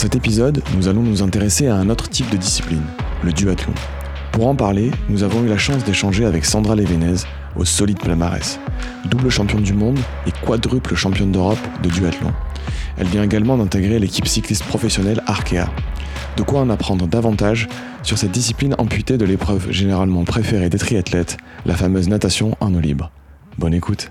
cet épisode, nous allons nous intéresser à un autre type de discipline, le duathlon. Pour en parler, nous avons eu la chance d'échanger avec Sandra Levenez au solide palmarès, double championne du monde et quadruple championne d'Europe de duathlon. Elle vient également d'intégrer l'équipe cycliste professionnelle Arkea. De quoi en apprendre davantage sur cette discipline amputée de l'épreuve généralement préférée des triathlètes, la fameuse natation en eau libre. Bonne écoute.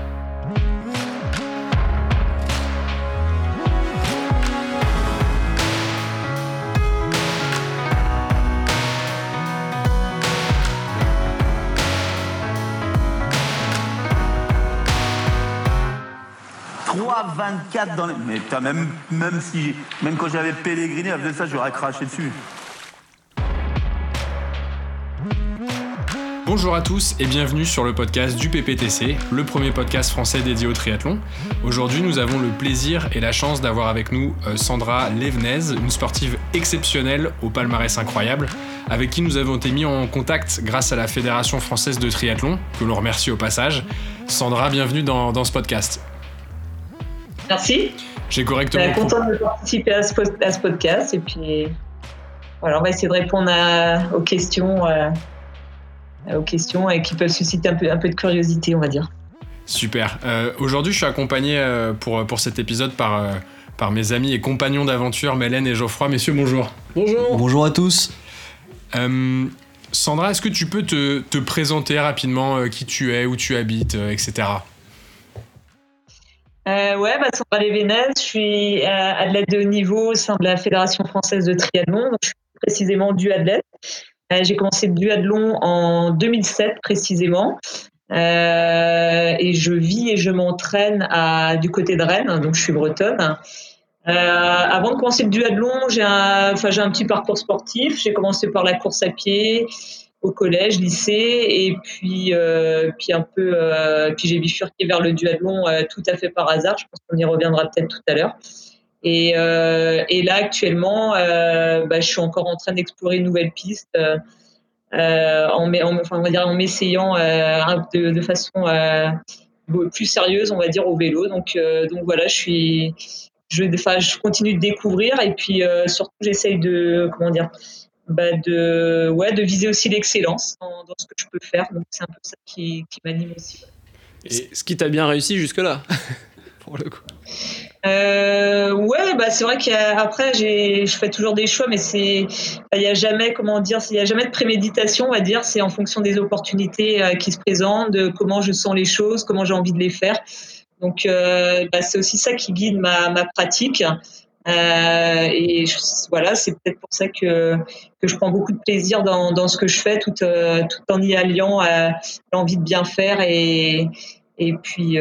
24 dans les... Mais même, même, si, même quand j'avais pèleriné, avec ça, j'aurais craché dessus. Bonjour à tous et bienvenue sur le podcast du PPTC, le premier podcast français dédié au triathlon. Aujourd'hui, nous avons le plaisir et la chance d'avoir avec nous euh, Sandra Levenez, une sportive exceptionnelle au palmarès incroyable, avec qui nous avons été mis en contact grâce à la Fédération française de triathlon, que l'on remercie au passage. Sandra, bienvenue dans ce podcast. Merci. J'ai correctement. Je suis contente de participer à ce, podcast et puis voilà, on va essayer de répondre aux questions, euh, aux questions et qui peuvent susciter un peu, un peu de curiosité, on va dire. Super. Euh, aujourd'hui, je suis accompagné euh, pour, pour cet épisode par, par mes amis et compagnons d'aventure, Mélène et Geoffroy. Messieurs, bonjour. Bonjour. Bonjour à tous. Sandra, est-ce que tu peux te, te présenter rapidement qui tu es, où tu habites, etc. Euh, ouais, bah, Sandra Lévénez, je suis euh, athlète de haut niveau au sein de la Fédération française de triathlon. Donc, je suis précisément duathlète. Euh, j'ai commencé le duathlon en 2007 précisément. Euh, et je vis et je m'entraîne du côté de Rennes, donc je suis bretonne. Euh, avant de commencer le duathlon, j'ai un, j'ai un petit parcours sportif. J'ai commencé par la course à pied, au collège, lycée, et puis, euh, puis un peu, euh, puis j'ai bifurqué vers le duathlon euh, tout à fait par hasard. Je pense qu'on y reviendra peut-être tout à l'heure. Et, et, là, actuellement, bah, je suis encore en train d'explorer une nouvelle piste. en, en, enfin, on va dire en m'essayant de, façon plus sérieuse, on va dire, au vélo. Donc, donc voilà, je suis, je, enfin, je continue de découvrir et puis surtout, j'essaye de, comment dire, bah, de, ouais, de viser aussi l'excellence dans, ce que je peux faire. Donc c'est un peu ça qui, qui m'anime aussi. Et ce qui t'a bien réussi jusque-là, pour le coup? Euh, ouais, bah c'est vrai qu'après je fais toujours des choix, mais c'est il n'y a jamais comment dire, il y a jamais de préméditation, on va dire. C'est en fonction des opportunités euh, qui se présentent, de comment je sens les choses, comment j'ai envie de les faire. Donc euh, bah, c'est aussi ça qui guide ma, ma pratique. Euh, et voilà, c'est peut-être pour ça que, que je prends beaucoup de plaisir dans, dans ce que je fais, tout, euh, tout en y alliant euh, l'envie de bien faire et, et puis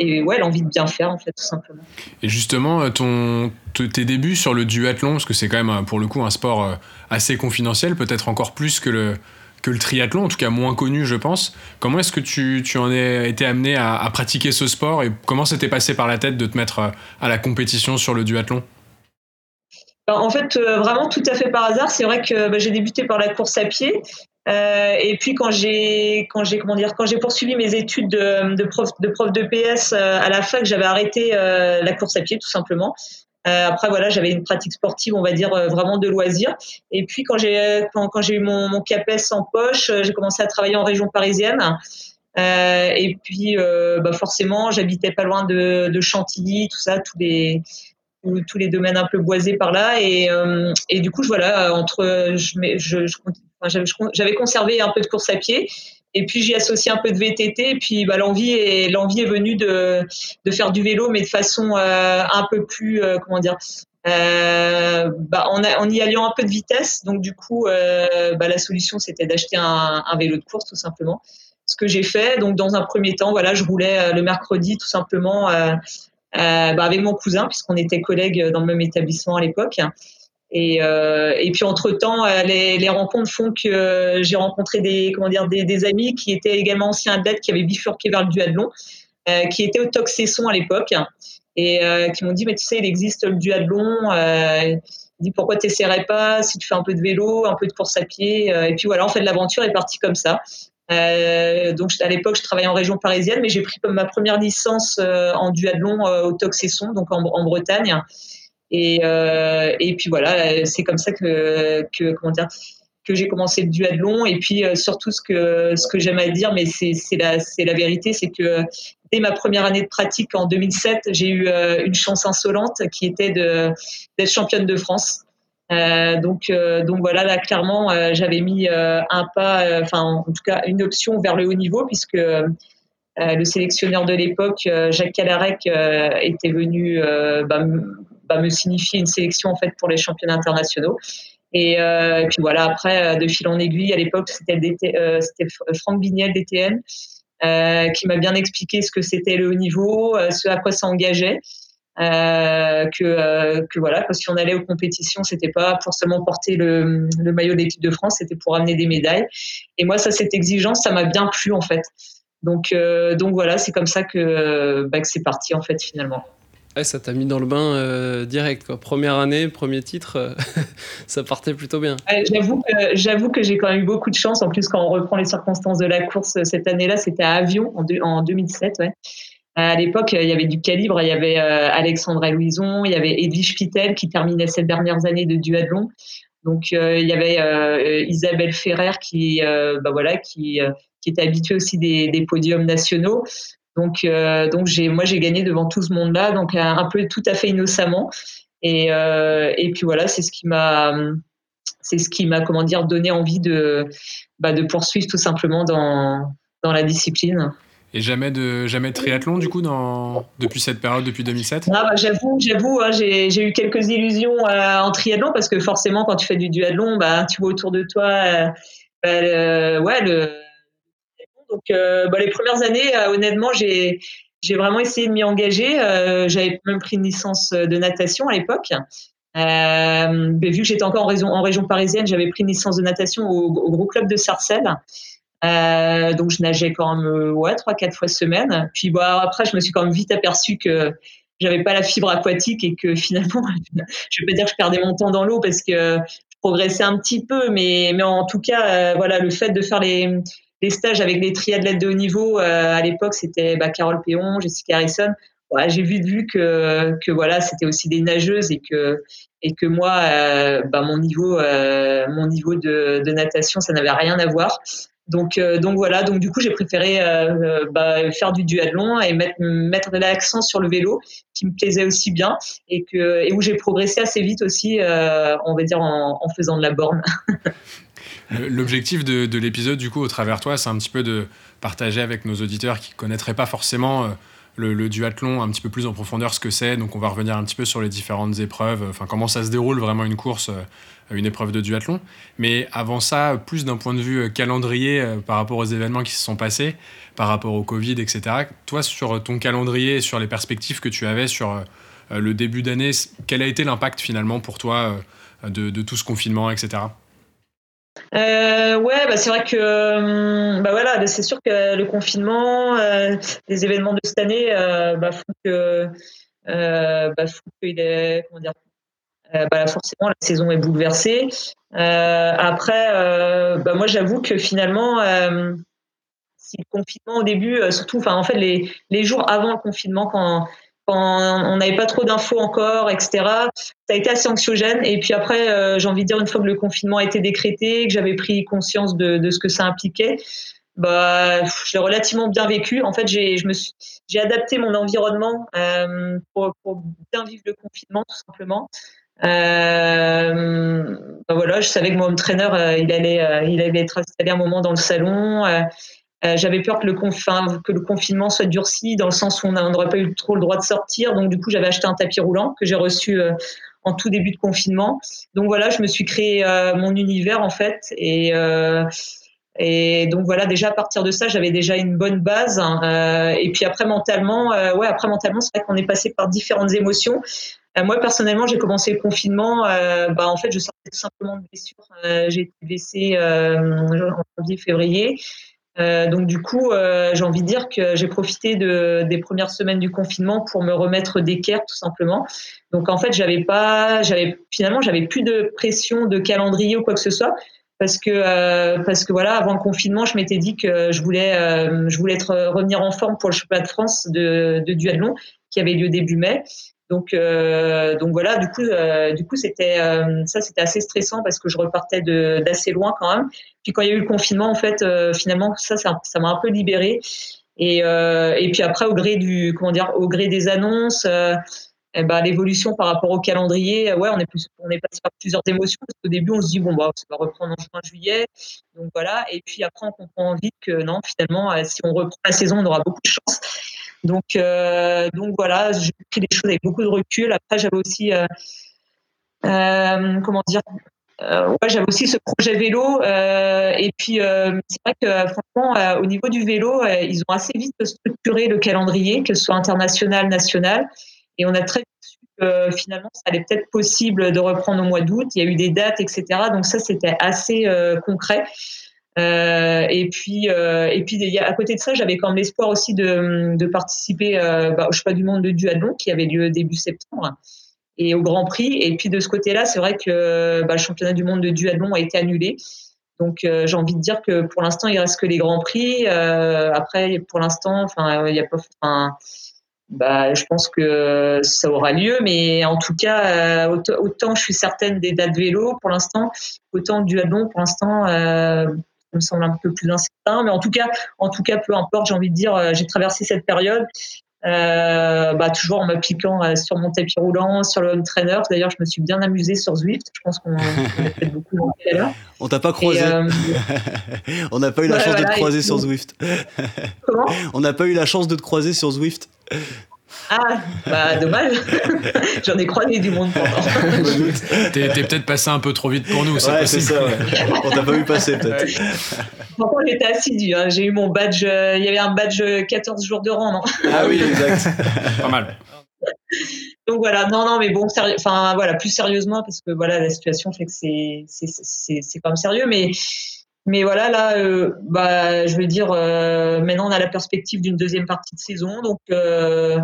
et ouais, l'envie de bien faire en fait, tout simplement. Et justement, ton, tes débuts sur le duathlon, parce que c'est quand même pour le coup un sport assez confidentiel, peut-être encore plus que le, que le triathlon, en tout cas moins connu, je pense. Comment est-ce que tu, tu, en es été amené à, pratiquer ce sport et comment c'était passé par la tête de te mettre euh, à la compétition sur le duathlon? Ben, En fait, euh, vraiment tout à fait par hasard. C'est vrai que ben, j'ai débuté par la course à pied. Euh, et puis quand j'ai quand j'ai comment dire quand j'ai poursuivi mes études de, prof de prof de PS à la fac, j'avais arrêté la course à pied tout simplement. Euh, après, voilà, j'avais une pratique sportive, on va dire, euh, vraiment de loisir. Et puis, quand j'ai quand, quand eu mon, CAPES en poche, euh, j'ai commencé à travailler en région parisienne. Euh, et puis, euh, bah forcément, j'habitais pas loin de, de, Chantilly, tout ça, tous les tous les domaines un peu boisés par là. Et, euh, et du coup, voilà, entre, je, je, je j'avais conservé un peu de course à pied. Et puis j'ai associé un peu de VTT. Et puis bah, l'envie est venue de, faire du vélo, mais de façon euh, un peu plus euh, comment dire. Euh, bah, en, y alliant un peu de vitesse. Donc du coup, bah, la solution c'était d'acheter un, vélo de course tout simplement. ce que j'ai fait. Donc, dans un premier temps, voilà, je roulais le mercredi tout simplement avec mon cousin, puisqu'on était collègues dans le même établissement à l'époque. Et, euh, et puis entre temps, les, les, rencontres font que j'ai rencontré des comment dire des, amis qui étaient également anciens athlètes qui avaient bifurqué vers le duathlon, euh, qui étaient au Toxesson à l'époque et euh, qui m'ont dit mais tu sais il existe le duathlon. Euh, dit pourquoi tu n'essaierais pas si tu fais un peu de vélo, un peu de course à pied. Euh, et puis voilà, en fait l'aventure est partie comme ça. Euh, donc à l'époque, je travaillais en région parisienne, mais j'ai pris comme ma première licence euh, en duathlon euh, au Toxesson, donc en Bretagne. Et, euh, et puis voilà, c'est comme ça que, que comment dire, que j'ai commencé le duathlon. Et puis euh, surtout, ce que, ce que j'aime à dire, mais c'est la, la vérité, c'est que dès ma première année de pratique en 2007, j'ai eu euh, une chance insolente qui était d'être championne de France. Donc, donc voilà, là clairement, j'avais mis un pas, enfin en tout cas une option vers le haut niveau puisque le sélectionneur de l'époque, Jacques Calarec, était venu bah, bah, me signifier une sélection en fait pour les championnats internationaux. Et, euh, puis voilà, après, de fil en aiguille, à l'époque, c'était euh, Franck Bignel DTN euh, qui m'a bien expliqué ce que c'était le haut niveau, ce à quoi ça engageait. que, que voilà, que si on allait aux compétitions, c'était pas pour seulement porter le, le maillot de l'équipe de France, c'était pour amener des médailles. Et moi, ça, cette exigence, ça m'a bien plu en fait. Donc, donc voilà, c'est comme ça que, bah, que c'est parti en fait finalement. Ça t'a mis dans le bain euh, direct. Quoi. Première année, premier titre, euh, ça partait plutôt bien. J'avoue, que, j'ai quand même eu beaucoup de chance. En plus, quand on reprend les circonstances de la course cette année-là, c'était à Avion en, de, en 2007. Ouais. À l'époque, il y avait du calibre. Il y avait euh, Alexandra Louison, il y avait Edwige Pitel qui terminait ses dernières années de duathlon. Donc, il y avait Isabelle Ferrer qui, bah voilà, qui, qui était habituée aussi des, des podiums nationaux. Donc, euh, donc j'ai, moi, j'ai gagné devant tout ce monde-là, donc un, un, peu tout à fait innocemment. Et, euh, et puis voilà, c'est ce qui m'a, c'est ce qui m'a, comment dire, donné envie de, bah, de poursuivre tout simplement dans, dans la discipline. Et jamais de, jamais de triathlon, du coup, dans, depuis cette période, depuis 2007 ah, bah, J'avoue, j'avoue hein, j'ai, j'ai eu quelques illusions euh, en triathlon parce que forcément, quand tu fais du duathlon, bah, tu vois autour de toi euh, bah, le, ouais, le, donc, euh, bah, les premières années, euh, honnêtement, j'ai vraiment essayé de m'y engager. Euh, J'avais même pris une licence de natation à l'époque. Vu que j'étais encore en région, en région parisienne, j'avais pris une licence de natation au, gros club de Sarcelles. Donc je nageais quand même ouais trois quatre fois semaine. Puis bah, après je me suis quand même vite aperçu que j'avais pas la fibre aquatique et que finalement je vais pas dire que je perdais mon temps dans l'eau parce que je progressais un petit peu, mais mais en tout cas voilà le fait de faire les les stages avec les triathlètes de haut niveau, euh, à l'époque, c'était bah, Carole Péon, Jessica Harrison. J'ai vu, vu que, que voilà, c'était aussi des nageuses et que, et que moi, euh, bah, mon niveau, euh, mon niveau de, natation, ça n'avait rien à voir. Donc, voilà, donc du coup, j'ai préféré bah, faire du duathlon et mettre, mettre l'accent sur le vélo, qui me plaisait aussi bien et, que, et où j'ai progressé assez vite aussi, on va dire, en faisant de la borne. L'objectif de, de l'épisode, du coup, au travers toi, c'est un petit peu de partager avec nos auditeurs qui ne connaîtraient pas forcément euh, le, le, duathlon un petit peu plus en profondeur ce que c'est. Donc, on va revenir un petit peu sur les différentes épreuves, enfin, comment ça se déroule vraiment une course, euh, une épreuve de duathlon. Mais avant ça, plus d'un point de vue euh, calendrier par rapport aux événements qui se sont passés, par rapport au Covid, etc. Toi, sur ton calendrier sur les perspectives que tu avais sur le début d'année, quel a été l'impact finalement pour toi de tout ce confinement, etc. Euh, ouais, bah c'est vrai que bah voilà, c'est sûr que le confinement, euh, les événements de cette année, euh, bah, font que euh, bah, font qu'il est comment dire, bah, forcément la saison est bouleversée. Après, bah, moi j'avoue que finalement, si le confinement au début, surtout, enfin en fait les les jours avant le confinement quand quand on n'avait pas trop d'infos encore, etc. Ça a été assez anxiogène. Et puis après, euh, j'ai envie de dire, une fois que le confinement a été décrété, que j'avais pris conscience de, ce que ça impliquait, bah, je l'ai relativement bien vécu. En fait, j'ai, adapté mon environnement euh, pour, bien vivre le confinement, tout simplement. Euh, bah voilà, je savais que mon home trainer, il allait, il allait être installé un moment dans le salon. Euh, j'avais peur que le, confin, que le confinement soit durci dans le sens où on n'aurait pas eu trop le droit de sortir. Donc, du coup, j'avais acheté un tapis roulant que j'ai reçu euh, en tout début de confinement. Donc, voilà, je me suis créé euh, mon univers, en fait. Et, donc voilà, déjà à partir de ça, j'avais déjà une bonne base. Hein. et puis après mentalement, ouais, après mentalement, c'est vrai qu'on est passé par différentes émotions. moi personnellement, j'ai commencé le confinement. bah, en fait, je sortais tout simplement de blessure. j'ai été blessée en janvier, février. Euh, donc du coup, euh, j'ai envie de dire que j'ai profité de, des premières semaines du confinement pour me remettre d'équerre tout simplement. Donc en fait, j'avais pas, j'avais finalement, j'avais plus de pression de calendrier ou quoi que ce soit parce que euh, parce que voilà, avant le confinement, je m'étais dit que je voulais je voulais être revenir en forme pour le championnat de France de, de duathlon qui avait lieu début mai. Donc, euh, donc voilà, du coup, euh, du coup, c'était euh, ça, c'était assez stressant parce que je repartais d'assez loin quand même. Puis quand il y a eu le confinement, en fait, finalement, ça, ça m'a un peu libéré. Et, et puis après, au gré du, comment dire, au gré des annonces, eh ben, l'évolution par rapport au calendrier, ouais, on est plus, on est passé par plusieurs émotions. Parce qu'au début, on se dit bon, bah, ça va reprendre en juin, juillet, donc voilà. Et puis après, on comprend vite que non, finalement, si on reprend la saison, on aura beaucoup de chance. Donc, euh, donc voilà, j'ai pris les choses avec beaucoup de recul. Après, j'avais aussi, euh, euh, comment dire, j'avais aussi ce projet vélo. et puis, c'est vrai que franchement, au niveau du vélo, ils ont assez vite structuré le calendrier, que ce soit international, national. Et on a très vite su que finalement, ça allait peut-être possible de reprendre au mois d'août. Il y a eu des dates, etc. Donc ça, c'était assez concret. Euh, et puis, euh, et puis à côté de ça, j'avais quand même l'espoir aussi de, participer euh, bah, au Cheval du Monde de Duadon qui avait lieu début septembre et au Grand Prix. Et puis de ce côté-là, c'est vrai que bah, le championnat du monde de duathlon a été annulé. Donc j'ai envie de dire que pour l'instant, il reste que les grands prix. après, pour l'instant, enfin, il a pas. bah, je pense que ça aura lieu, mais en tout cas, autant, je suis certaine des dates vélo pour l'instant, autant du duathlon pour l'instant me semble un peu plus incertain. Mais en tout cas, en tout cas, peu importe, j'ai envie de dire, euh, j'ai traversé cette période. Euh, bah, toujours en m'appliquant euh, sur mon tapis roulant, sur le home trainer. D'ailleurs, je me suis bien amusée sur Zwift. Je pense qu'on a fait beaucoup On t'a pas croisé. on n'a pas eu la chance de te croiser sur Zwift. Comment? On n'a pas eu la chance de te croiser sur Zwift. Ah, bah dommage. J'en ai croisé du monde pendant. T'es peut-être passé un peu trop vite pour nous, c'est ça. On t'a pas vu passer peut-être. Pourquoi j'étais assidu. Hein. J'ai eu mon badge. Euh, il y avait un badge 14 jours de rang, non? Ah oui, exact. Pas mal. Donc voilà, non, non, mais bon, enfin voilà, plus sérieusement parce que voilà, la situation fait que c'est c'est quand même sérieux, mais mais voilà, là, euh, bah, je veux dire, euh, maintenant on a la perspective d'une deuxième partie de saison, donc euh,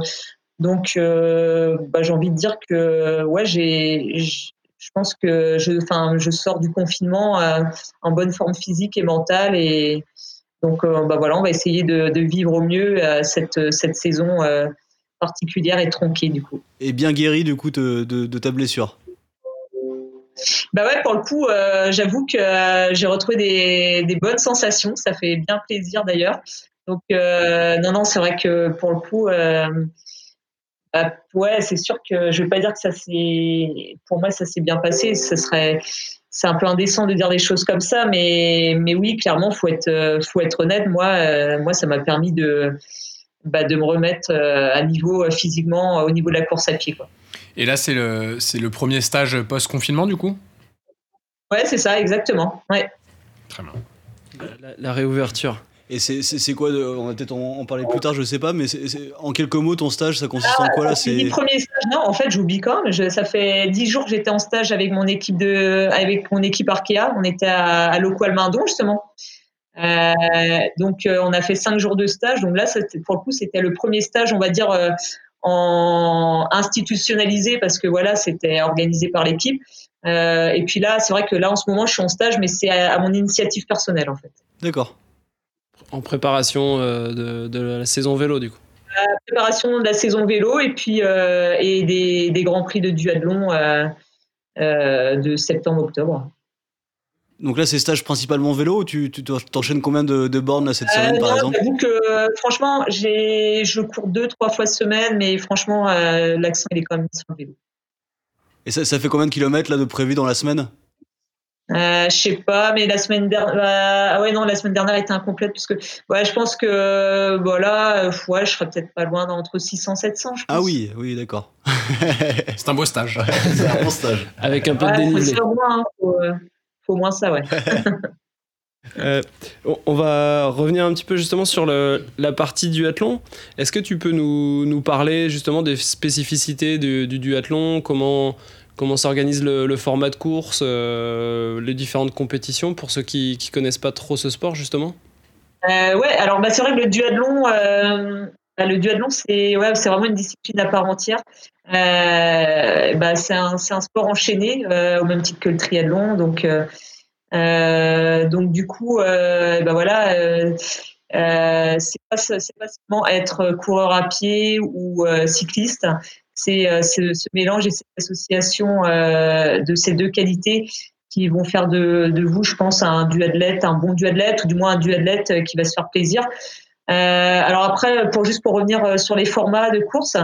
donc bah, j'ai envie de dire que ouais, j'ai je pense que je, enfin, je sors du confinement en bonne forme physique et mentale et donc bah voilà, on va essayer de, vivre au mieux cette cette saison particulière et tronquée du coup. Et bien guéri du coup de, de ta blessure. Bah ouais, pour le coup, euh, j'avoue que euh, j'ai retrouvé des, bonnes sensations. Ça fait bien plaisir d'ailleurs. Donc, euh, non, non, c'est vrai que pour le coup, bah, ouais, c'est sûr que je vais pas dire que ça s'est, pour moi, ça s'est bien passé. Ce serait, c'est un peu indécent de dire des choses comme ça, mais, mais oui, clairement, faut être, faut être honnête. Moi, moi, ça m'a permis de, bah, de me remettre à niveau physiquement, au niveau de la course à pied, quoi. Et là, c'est le, c'est le premier stage post-confinement, du coup? Ouais, c'est ça, exactement. Ouais. Très bien. La, réouverture. Et c'est, c'est, quoi On va peut-être en, parler plus tard, je sais pas, mais c'est, en quelques mots, ton stage, ça consiste en quoi là c'est... premier stage, non, en fait, j'oublie quand même. ça fait dix jours que j'étais en stage avec mon équipe, de, avec mon équipe Arkea. On était à, à Loco Almindon, justement. Euh, donc, euh, on a fait cinq jours de stage. Donc là, pour le coup, c'était le premier stage, on va dire, euh, en institutionnalisé parce que voilà, c'était organisé par l'équipe. Euh, et puis là, c'est vrai que là, en ce moment, je suis en stage, mais c'est à, mon initiative personnelle, en fait. D'accord. En préparation euh, de, la saison vélo, du coup. La préparation de la saison vélo et puis euh, et des, des, grands prix de duathlon de septembre-octobre. Donc là, c'est stage principalement vélo tu, tu t'enchaînes combien de, bornes cette euh, semaine, par exemple? J'avoue que franchement, j'ai, je cours deux, trois fois semaine, mais franchement, euh, l'accent, il est quand même sur le vélo. Et ça, ça fait combien de kilomètres là, de prévu dans la semaine? Euh, je sais pas, mais la semaine dernière, ah ouais non, la semaine dernière était incomplète parce que ouais, je pense que voilà, ouais, je serais peut-être pas loin d'entre 600 700. Je Ah oui, oui, d'accord. c'est un beau stage. c'est un bon stage. Avec un peu de dénivelé. Faut, au moins ça, ouais. Euh, on va revenir un petit peu justement sur le, la partie duathlon. Est-ce que tu peux nous, nous, parler justement des spécificités du, du duathlon Comment, comment s'organise le, le, format de course, euh, les différentes compétitions pour ceux qui ne connaissent pas trop ce sport justement? Euh, Ouais, alors bah, c'est vrai que le duathlon, bah, le duathlon c'est ouais, vraiment une discipline à part entière. bah, c'est un, un, sport enchaîné au même titre que le triathlon. Donc, euh, donc du coup, euh, ben voilà. Euh, c'est pas, pas seulement être coureur à pied ou cycliste, c'est ce mélange et cette association de ces deux qualités qui vont faire de, de, vous, je pense, un duathlète, un bon duathlète, ou du moins un duathlète qui va se faire plaisir. Euh, alors après, pour juste pour revenir euh, sur les formats de course,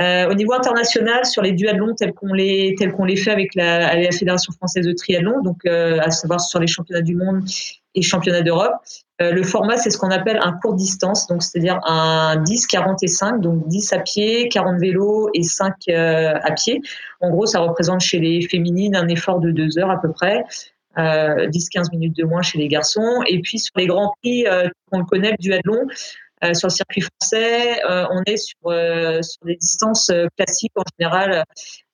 euh, au niveau international, sur les duathlons tels qu'on les tels qu'on les fait avec la, la, Fédération française de triathlon, donc à savoir sur les championnats du monde et championnats d'Europe, le format c'est ce qu'on appelle un court distance, donc c'est-à-dire un 10, 40 et 5, donc 10 à pied, 40 vélos et 5 à pied. En gros, ça représente chez les féminines un effort de 2 heures à peu près. 10-15 minutes de moins chez les garçons. Et puis sur les grands prix, euh, on le connaît, le duathlon, euh, sur le circuit français, euh, on est sur, sur des distances classiques en général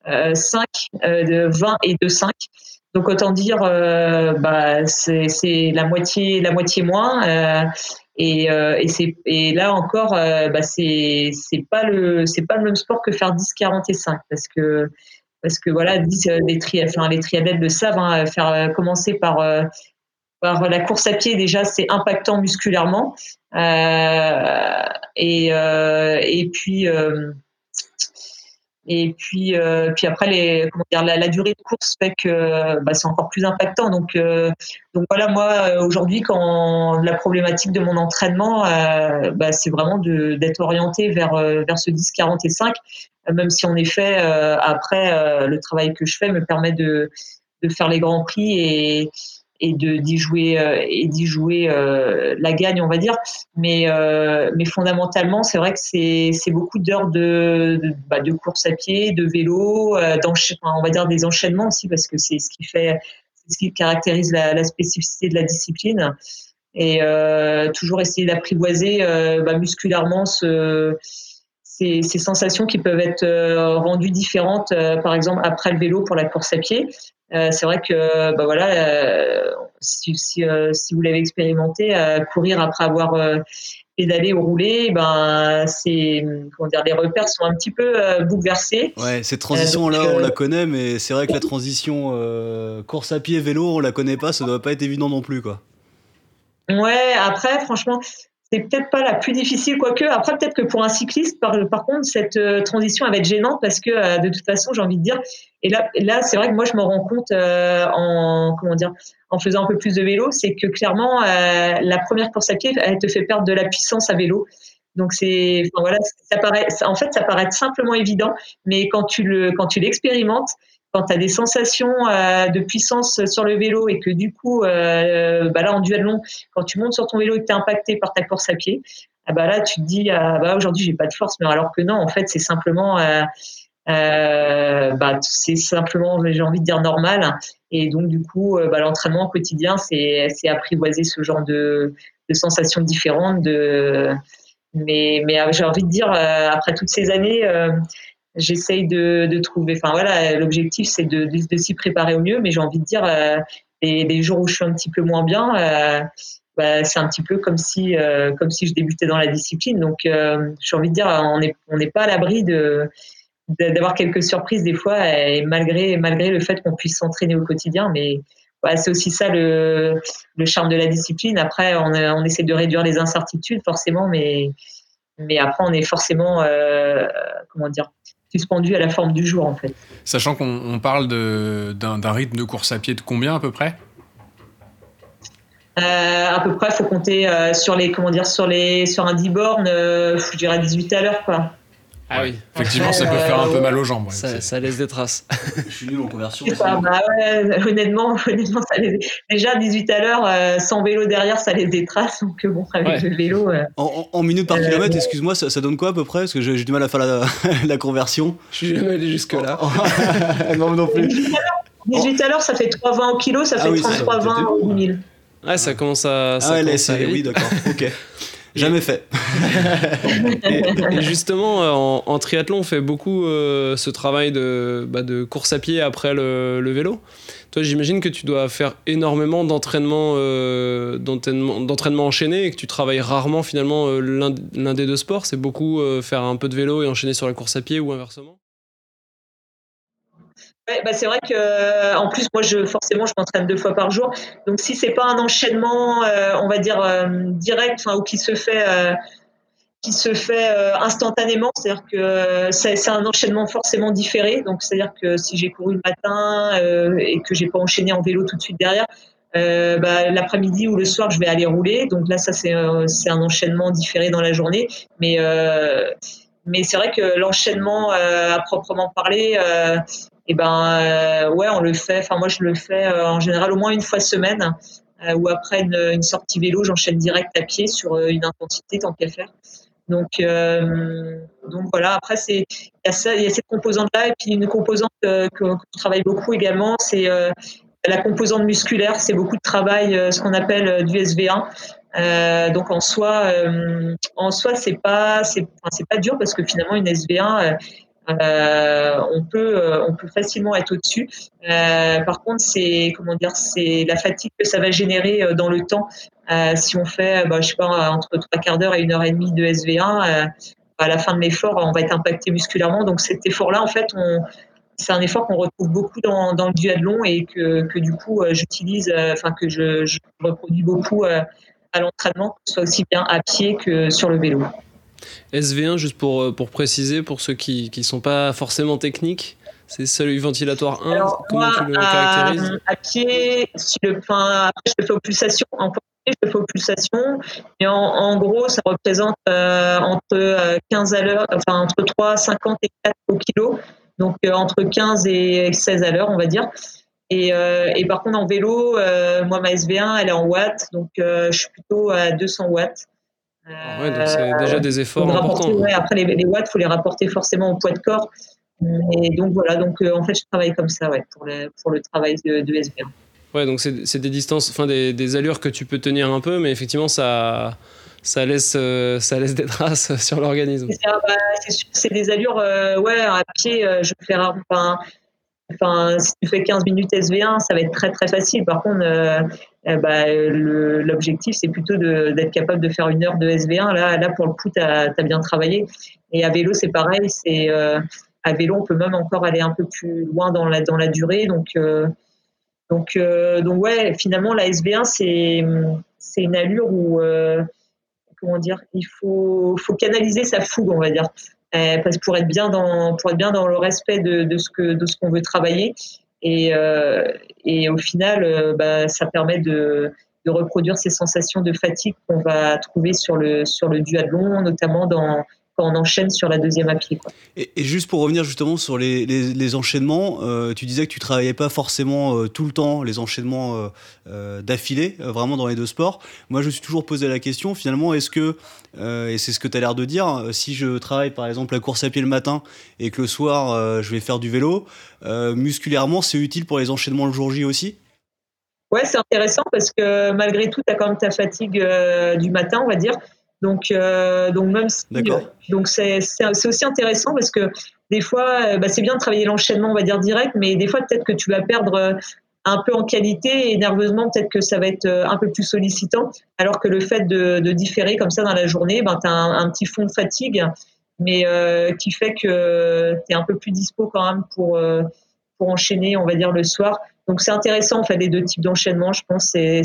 5, de 20 et de 5. Donc autant dire, bah, c'est la moitié, la moitié moins. et, là encore, bah, c'est pas le pas le même sport que faire 10, 40 et 5 parce que parce que voilà, les, tri, enfin, les triathlètes le savent, hein, faire euh, commencer par, euh, par la course à pied déjà, c'est impactant musculairement, euh, et, et puis et puis, puis après, les, comment dire, la, durée de course fait que bah, c'est encore plus impactant. Donc, donc voilà, moi, aujourd'hui, quand la problématique de mon entraînement, bah, c'est vraiment d'être orienté vers, vers ce 10, 40 et 5 même si en effet, euh, après, euh, le travail que je fais me permet de, de faire les grands prix et, et de d'y jouer euh, et d'y jouer la gagne on va dire mais mais fondamentalement c'est vrai que c'est c'est beaucoup d'heures de de, bah, course à pied de vélo on va dire des enchaînements aussi parce que c'est ce qui fait ce qui caractérise la, spécificité de la discipline et toujours essayer d'apprivoiser bah, musculairement ce ces, sensations qui peuvent être euh, rendues différentes, euh, par exemple après le vélo pour la course à pied. Euh, c'est vrai que bah voilà, si, si, si, vous l'avez expérimenté, courir après avoir pédalé ou roulé, ben c'est comment dire, les repères sont un petit peu bouleversés. Ouais, cette transition-là, on la connaît, mais c'est vrai que la transition course à pied vélo, on la connaît pas, ça doit pas être évident non plus, quoi. Ouais, après, franchement, c'est peut-être pas la plus difficile, quoique. Après, peut-être que pour un cycliste, par, par contre, cette euh, transition va être gênante parce que, euh, de toute façon, j'ai envie de dire, et là, là c'est vrai que moi, je me rends compte euh, en, comment dire, en faisant un peu plus de vélo, c'est que clairement, la première course à pied, elle te fait perdre de la puissance à vélo. Donc c'est, voilà, ça paraît, en fait, ça paraît simplement évident, mais quand tu le, quand tu l'expérimentes, quand tu as des sensations euh, de puissance sur le vélo et que du coup, euh, bah là en duathlon, quand tu montes sur ton vélo et que tu es impacté par ta course à pied, ah bah là tu te dis ah bah aujourd'hui j'ai pas de force, mais alors que non, en fait c'est simplement euh, bah, c'est simplement j'ai envie de dire normal. Et donc du coup bah, l'entraînement quotidien c'est apprivoiser ce genre de, de sensations différentes de mais mais j'ai envie de dire après toutes ces années j'essaye de, de, trouver. Enfin voilà, l'objectif c'est de, de, s'y préparer au mieux, mais j'ai envie de dire, euh, jours où je suis un petit peu moins bien, euh, bah, c'est un petit peu comme si, euh, comme si je débutais dans la discipline. Donc euh, j'ai envie de dire, on n'est on n'est pas à l'abri de d'avoir quelques surprises des fois, et malgré malgré le fait qu'on puisse s'entraîner au quotidien, mais c'est aussi ça le, le, charme de la discipline. Après, on, on essaie de réduire les incertitudes forcément, mais mais après on est forcément comment dire suspendu à la forme du jour en fait. Sachant qu'on parle d'un rythme de course à pied de combien à peu près? Euh, à peu près, il faut compter euh, sur les comment dire sur les sur un 10 bornes, euh, je dirais 18 à l'heure quoi. Ah oui, effectivement, ça peut faire un peu mal aux jambes. ça, laisse des traces. je suis nul en conversion. bah ouais, honnêtement, honnêtement ça laisse... déjà 18 à l'heure, euh, sans vélo derrière, ça laisse des traces. Donc bon, avec le vélo. Euh, en, minutes par euh, kilomètre, excuse-moi, ça, donne quoi à peu près? Parce que j'ai du mal à faire la, la conversion. Je suis jamais allé jusque-là. non, non plus. 18 à l'heure, ça fait 3,20 au kilo, ça ah fait 33,20 au 1000. Ah, ça commence à. Ah ça ouais, commence à oui, d'accord. Ok. Jamais fait. et, et justement, euh, en, en triathlon, on fait beaucoup euh, ce travail de, bah, de course à pied après le, le vélo. Toi, j'imagine que tu dois faire énormément d'entraînement euh, d'entraînement enchaîné et que tu travailles rarement finalement l'un l'un des deux sports. C'est beaucoup euh, faire un peu de vélo et enchaîner sur la course à pied ou inversement Bah c'est vrai que euh, en plus moi je forcément je m'entraîne deux fois par jour. Donc si c'est pas un enchaînement euh, on va dire euh, direct ou qui se fait qui se fait instantanément c'est-à-dire que c'est un enchaînement forcément différé. Donc c'est-à-dire que si j'ai couru le matin et que j'ai pas enchaîné en vélo tout de suite derrière bah, l'après-midi ou le soir je vais aller rouler. Donc là ça c'est un enchaînement différé dans la journée. Mais mais c'est vrai que l'enchaînement euh, à proprement parler euh, et ben euh, ouais on le fait. Enfin moi je le fais en général au moins une fois semaine ou après une, sortie vélo j'enchaîne direct à pied sur une intensité tant qu'à faire. Donc donc voilà. Après il y a y a cette composante là et puis une composante euh, je travaille beaucoup également c'est la composante musculaire. C'est beaucoup de travail ce qu'on appelle du SV1 euh, donc en soi, euh, en soi, c'est pas, c'est, enfin, pas dur parce que finalement une SV1, euh, euh, on peut, on peut facilement être au-dessus. Par contre, c'est comment dire, c'est la fatigue que ça va générer dans le temps. Si on fait, bah, je sais pas, entre trois quarts d'heure et une heure et demie de SV1, euh, à la fin de l'effort, on va être impacté musculairement. Donc cet effort-là, en fait, c'est un effort qu'on retrouve beaucoup dans, dans le duathlon et que, que du coup, j'utilise, enfin que je reproduis beaucoup. Euh, à l'entraînement, que ce soit aussi bien à pied que sur le vélo. SV1, juste pour, euh, pour préciser, pour ceux qui ne sont pas forcément techniques, c'est seuil ventilatoire 1. Alors, Comment moi, tu le à, caractérises à pied, si le, enfin, après, je le fais aux pulsations. En je le fais aux pulsations. Et en, en gros, ça représente euh, entre euh, 15 à l'heure, enfin, entre 3, 50 et 4 au kilo. Donc, euh, entre 15 et 16 à l'heure, on va dire. Et, euh, et par contre, en vélo, euh, moi, ma SV1, elle est en watts. Donc, euh, je suis plutôt à 200 watts. Ah ouais, donc c'est déjà des efforts importants. ouais, après, les, les watts, il faut les rapporter forcément au poids de corps. Et donc, voilà. Donc, en fait, je travaille comme ça, ouais, pour le, pour le travail de, de SV1. Ouais, donc c'est des distances, enfin des, des allures que tu peux tenir un peu, mais effectivement, ça, ça, laisse, ça laisse des traces sur l'organisme. C'est bah, des allures, ouais, à pied, je fais rare- enfin, si tu fais 15 minutes SV1, ça va être très très facile. Par contre, euh, bah, le- l'objectif, c'est plutôt d'être capable de faire une heure de SV1. Là, là pour le coup, tu as, bien travaillé. Et à vélo, c'est pareil. C'est, euh, à vélo, on peut même encore aller un peu plus loin dans la, dans la durée. Donc, euh, donc, donc, ouais, finalement, la SV1, c'est une allure où. comment dire, il faut, faut canaliser sa fougue, on va dire, parce pour être bien dans, pour être bien dans le respect de, de ce que, de ce qu'on veut travailler. Et, euh, et au final, euh, bah, ça permet de, de reproduire ces sensations de fatigue qu'on va trouver sur le, sur le duathlon, notamment dans, quand on enchaîne sur la deuxième à pied. Quoi. Et, et juste pour revenir justement sur les, les- les enchaînements, euh, tu disais que tu travaillais pas forcément euh, tout le temps les enchaînements euh, euh, d'affilée, vraiment dans les deux sports. Moi, je me suis toujours posé la question, finalement, est-ce que, et c'est ce que tu as l'air de dire, si je travaille par exemple la course à pied le matin et que le soir, je vais faire du vélo, musculairement, c'est utile pour les enchaînements le jour J aussi? Ouais, c'est intéressant parce que malgré tout, tu as quand même ta fatigue du matin, on va dire. Donc, euh, donc même si, D'accord. donc c'est aussi intéressant parce que des fois, euh, bah, c'est bien de travailler l'enchaînement, on va dire direct, mais des fois peut-être que tu vas perdre euh, un peu en qualité et nerveusement peut-être que ça va être euh, un peu plus sollicitant, alors que le fait de, de différer comme ça dans la journée, ben, tu as un, un petit fond de fatigue, mais euh, qui fait que tu es un peu plus dispo quand même pour, euh, pour enchaîner, on va dire, le soir. Donc c'est intéressant en fait les deux types d'enchaînement. Je pense c'est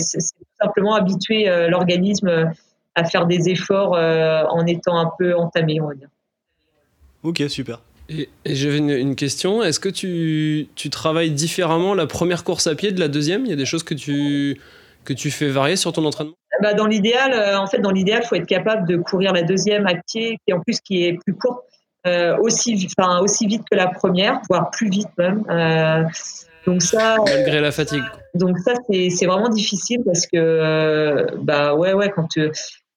simplement habituer euh, l'organisme euh, à faire des efforts euh, en étant un peu entamé, on va dire. Ok, super. Et, et j'avais une, une question. Est-ce que tu, tu travailles différemment la première course à pied de la deuxième? Il y a des choses que tu, que tu fais varier sur ton entraînement? Bah, dans l'idéal, euh, en fait, dans l'idéal, faut être capable de courir la deuxième à pied, qui en plus qui est plus courte, euh, aussi, enfin, aussi vite que la première, voire plus vite même. Euh, donc ça, Malgré la fatigue. donc ça c'est c'est vraiment difficile parce que euh, bah ouais ouais quand tu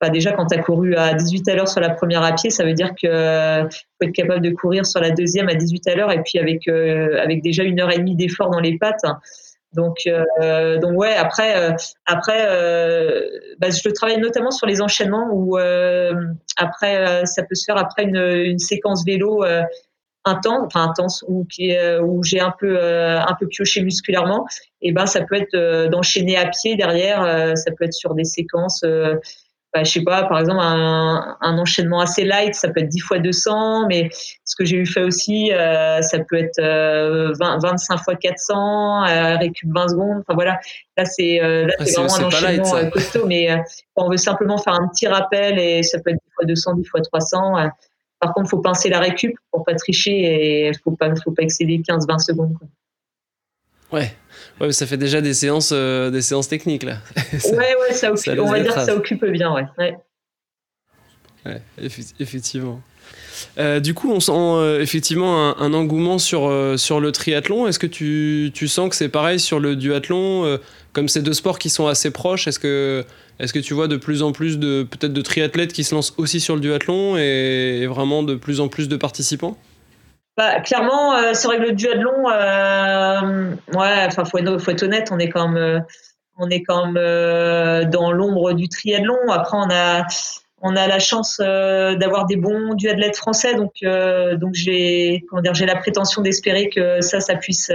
déjà quand tu as couru à 18 à l'heure sur la première à pied, ça veut dire que faut être capable de courir sur la deuxième à 18 à l'heure et puis avec euh, avec déjà une heure et demie d'effort dans les pattes. Donc, euh, donc ouais, après, euh, après bah, je travaille notamment sur les enchaînements où après, ça peut se faire après une, une séquence vélo intense, enfin intense, où, où j'ai un peu, un peu pioché musculairement. Et ben, ça peut être d'enchaîner à pied derrière, ça peut être sur des séquences bah, je sais pas, par exemple, un, un, enchaînement assez light, ça peut être 10 fois 200, mais ce que j'ai eu fait aussi, euh, ça peut être euh, 20, 25 fois 400, euh, récup 20 secondes. Enfin voilà, là c'est euh, là c'est vraiment un enchaînement light, euh, costaud, mais euh, quand on veut simplement faire un petit rappel et ça peut être 10 fois 200, 10 fois 300. par contre, faut pincer la récup pour pas tricher et faut pas faut pas excéder 15-20 secondes. Quoi. Ouais. Ouais, ça fait déjà des séances, euh, des séances techniques là. ça, ouais, ouais, ça occupe, ça on va dire que ça occupe bien, ouais. ouais. ouais effectivement. Euh, du coup, on sent euh, effectivement un, un, engouement sur, sur le triathlon. Est-ce que tu, tu, sens que c'est pareil sur le duathlon Comme ces deux sports qui sont assez proches, est-ce que, est que tu vois de plus en plus de peut-être de triathlètes qui se lancent aussi sur le duathlon et, et vraiment de plus en plus de participants? Bah, clairement, euh, c'est vrai que le duathlon, euh, ouais, enfin, faut, faut, être honnête, on est quand même, euh, on est quand même euh, dans l'ombre du triathlon. Après, on a, on a la chance euh, d'avoir des bons duathlètes français, donc, donc j'ai, la prétention d'espérer que ça, ça puisse,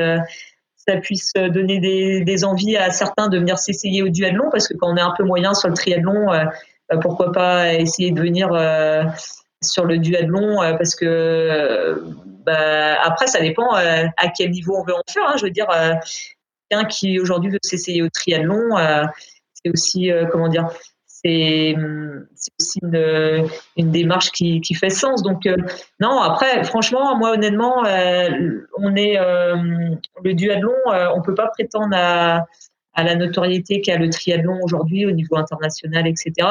ça puisse donner des, envies à certains de venir s'essayer au duathlon, parce que quand on est un peu moyen sur le triathlon, bah, pourquoi pas essayer de venir sur le duathlon, parce que bah, après, ça dépend euh, à quel niveau on veut en faire. Hein. Je veux dire, euh, quelqu'un qui aujourd'hui veut s'essayer au triathlon, euh, c'est aussi, comment dire, c'est aussi une, démarche qui, qui, fait sens. Donc, non, après, franchement, moi, honnêtement, on est le duathlon, on peut pas prétendre à à la notoriété qu'a le triathlon aujourd'hui au niveau international, etc.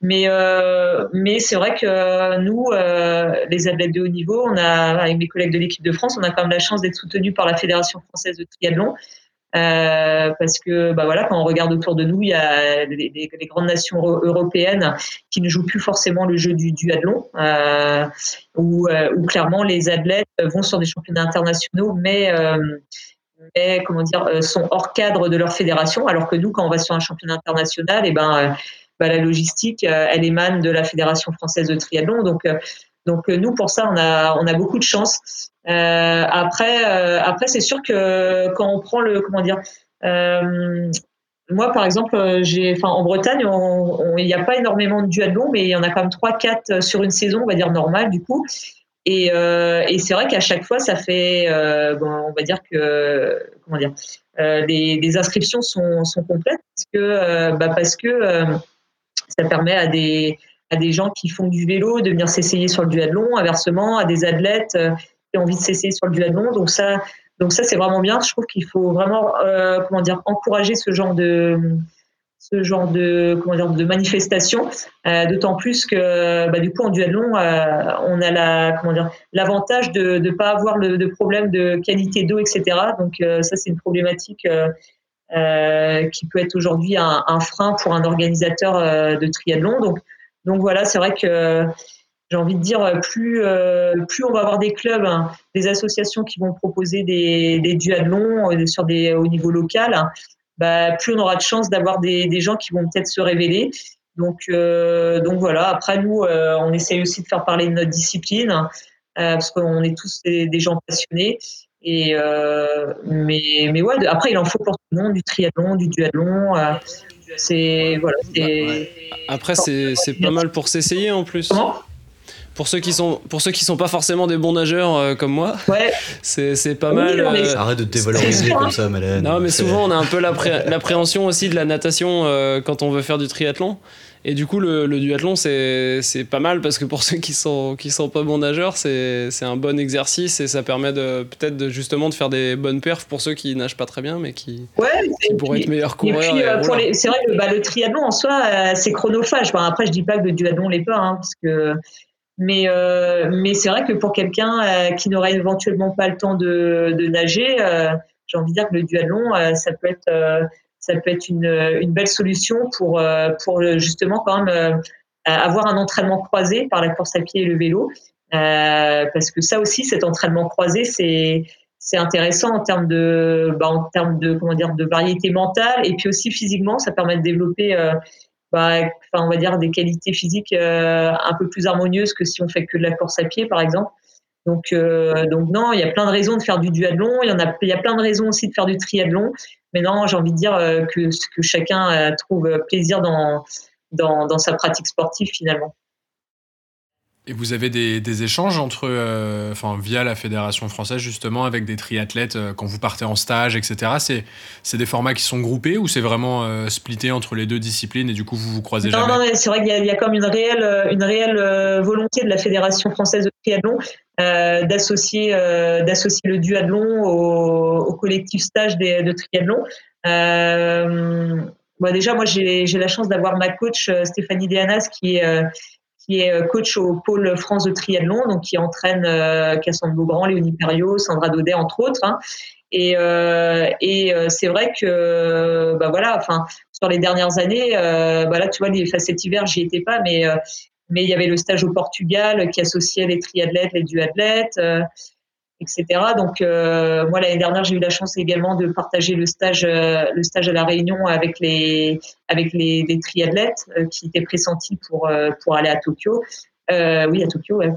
Mais, euh, mais c'est vrai que nous, euh, les athlètes de haut niveau, on a, avec mes collègues de l'équipe de France, on a quand même la chance d'être soutenus par la Fédération française de triathlon. Euh, parce que bah voilà, quand on regarde autour de nous, il y a les, grandes nations européennes qui ne jouent plus forcément le jeu du duathlon, euh, où, euh, où, clairement les athlètes vont sur des championnats internationaux, mais euh, mais euh, sont hors cadre de leur fédération, alors que nous, quand on va sur un championnat international, et eh ben, euh, bah, la logistique, euh, elle émane de la Fédération française de triathlon. Donc, donc nous, pour ça, on a, on a beaucoup de chance. Après, après c'est sûr que quand on prend le, comment dire, moi, par exemple, j'ai, en Bretagne, il n'y a pas énormément de duathlon, mais il y en a quand même 3-4 sur une saison, on va dire normale, du coup. Et, euh, et c'est vrai qu'à chaque fois, ça fait, euh, on va dire que, comment dire, euh, les, inscriptions sont, sont, complètes parce que, euh, bah parce que ça permet à des, à des gens qui font du vélo de venir s'essayer sur le duathlon, inversement, à des athlètes qui ont envie de s'essayer sur le duathlon. Donc ça, donc ça c'est vraiment bien. Je trouve qu'il faut vraiment, comment dire, encourager ce genre de ce genre de comment manifestation euh, d'autant plus que bah, du coup en duathlon euh, on a l'avantage de ne pas avoir le de problème de qualité d'eau etc donc euh, ça c'est une problématique euh, qui peut être aujourd'hui un, frein pour un organisateur de triathlon. Donc donc voilà c'est vrai que j'ai envie de dire plus on va avoir des clubs hein, des associations qui vont proposer des, des duathlons sur des au niveau local bah, plus on aura de chance d'avoir des, des, gens qui vont peut-être se révéler. Donc, euh, donc voilà. Après, nous, euh, on essaye aussi de faire parler de notre discipline euh, parce qu'on est tous des, des, gens passionnés. Et mais, mais ouais, après, il en faut pour tout le monde du triathlon, du duathlon. C'est voilà. Après, c'est pas mal pour s'essayer en plus. Comment? Pour ceux qui sont pour ceux qui sont pas forcément des bons nageurs euh, comme moi ouais. c'est pas mal euh, arrête de te dévaloriser comme ça. Malène non mais souvent on a un peu l'appréhension aussi de la natation euh, quand on veut faire du triathlon. Et du coup le, le duathlon c'est pas mal parce que pour ceux qui sont qui sont pas bons nageurs c'est un bon exercice et ça permet de peut-être de, justement de faire des bonnes perfs pour ceux qui nagent pas très bien mais qui, ouais, qui pourraient être meilleurs coureurs c'est vrai que bah, le triathlon en soi c'est chronophage. Après je dis pas que le duathlon l'est pas hein, parce que mais, euh, mais c'est vrai que pour quelqu'un euh, qui n'aurait éventuellement pas le temps de, de nager, euh, j'ai envie de dire que le duathlon, euh, ça peut être, euh, ça peut être une, une belle solution pour, euh, pour justement quand même avoir un entraînement croisé par la course à pied et le vélo. parce que ça aussi, cet entraînement croisé, c'est c'est intéressant en termes de, bah, en termes de, comment dire, de variété mentale et puis aussi physiquement, ça permet de développer, bah, on va dire, des qualités physiques un peu plus harmonieuses que si on fait que de la course à pied, par exemple. Donc, donc non, il y a plein de raisons de faire du duathlon. Il y en a, il y a plein de raisons aussi de faire du triathlon. Mais non, j'ai envie de dire que, que chacun trouve plaisir dans, dans, dans sa pratique sportive finalement. Et vous avez des, des échanges entre, euh, enfin, via la fédération française justement avec des triathlètes euh, quand vous partez en stage, etc. C'est, c'est des formats qui sont groupés ou c'est vraiment euh, splitté entre les deux disciplines et du coup vous vous croisez non, jamais Non, c'est vrai qu'il y a, il y a comme une réelle, une réelle volonté de la fédération française de triathlon d'associer, d'associer le duathlon au, au collectif stage des, de triathlon. Bah déjà, moi j'ai, j'ai la chance d'avoir ma coach Stéphanie Deanas qui est qui est euh, coach au pôle France de triathlon, donc qui entraîne euh, Cassandre Beaugrand, Léonie Perriot, Sandra Daudet, entre autres. Hein. Et, euh, et c'est vrai que, bah voilà, enfin, sur les dernières années, bah là, tu vois, cet hiver, j'y étais pas, mais mais il y avait le stage au Portugal qui associait les triathlètes, les duathlètes etc. Donc euh, moi l'année dernière j'ai eu la chance également de partager le stage euh, le stage à la Réunion avec les avec les, triathlètes euh, qui étaient pressentis pour pour aller à Tokyo. oui à Tokyo ouais.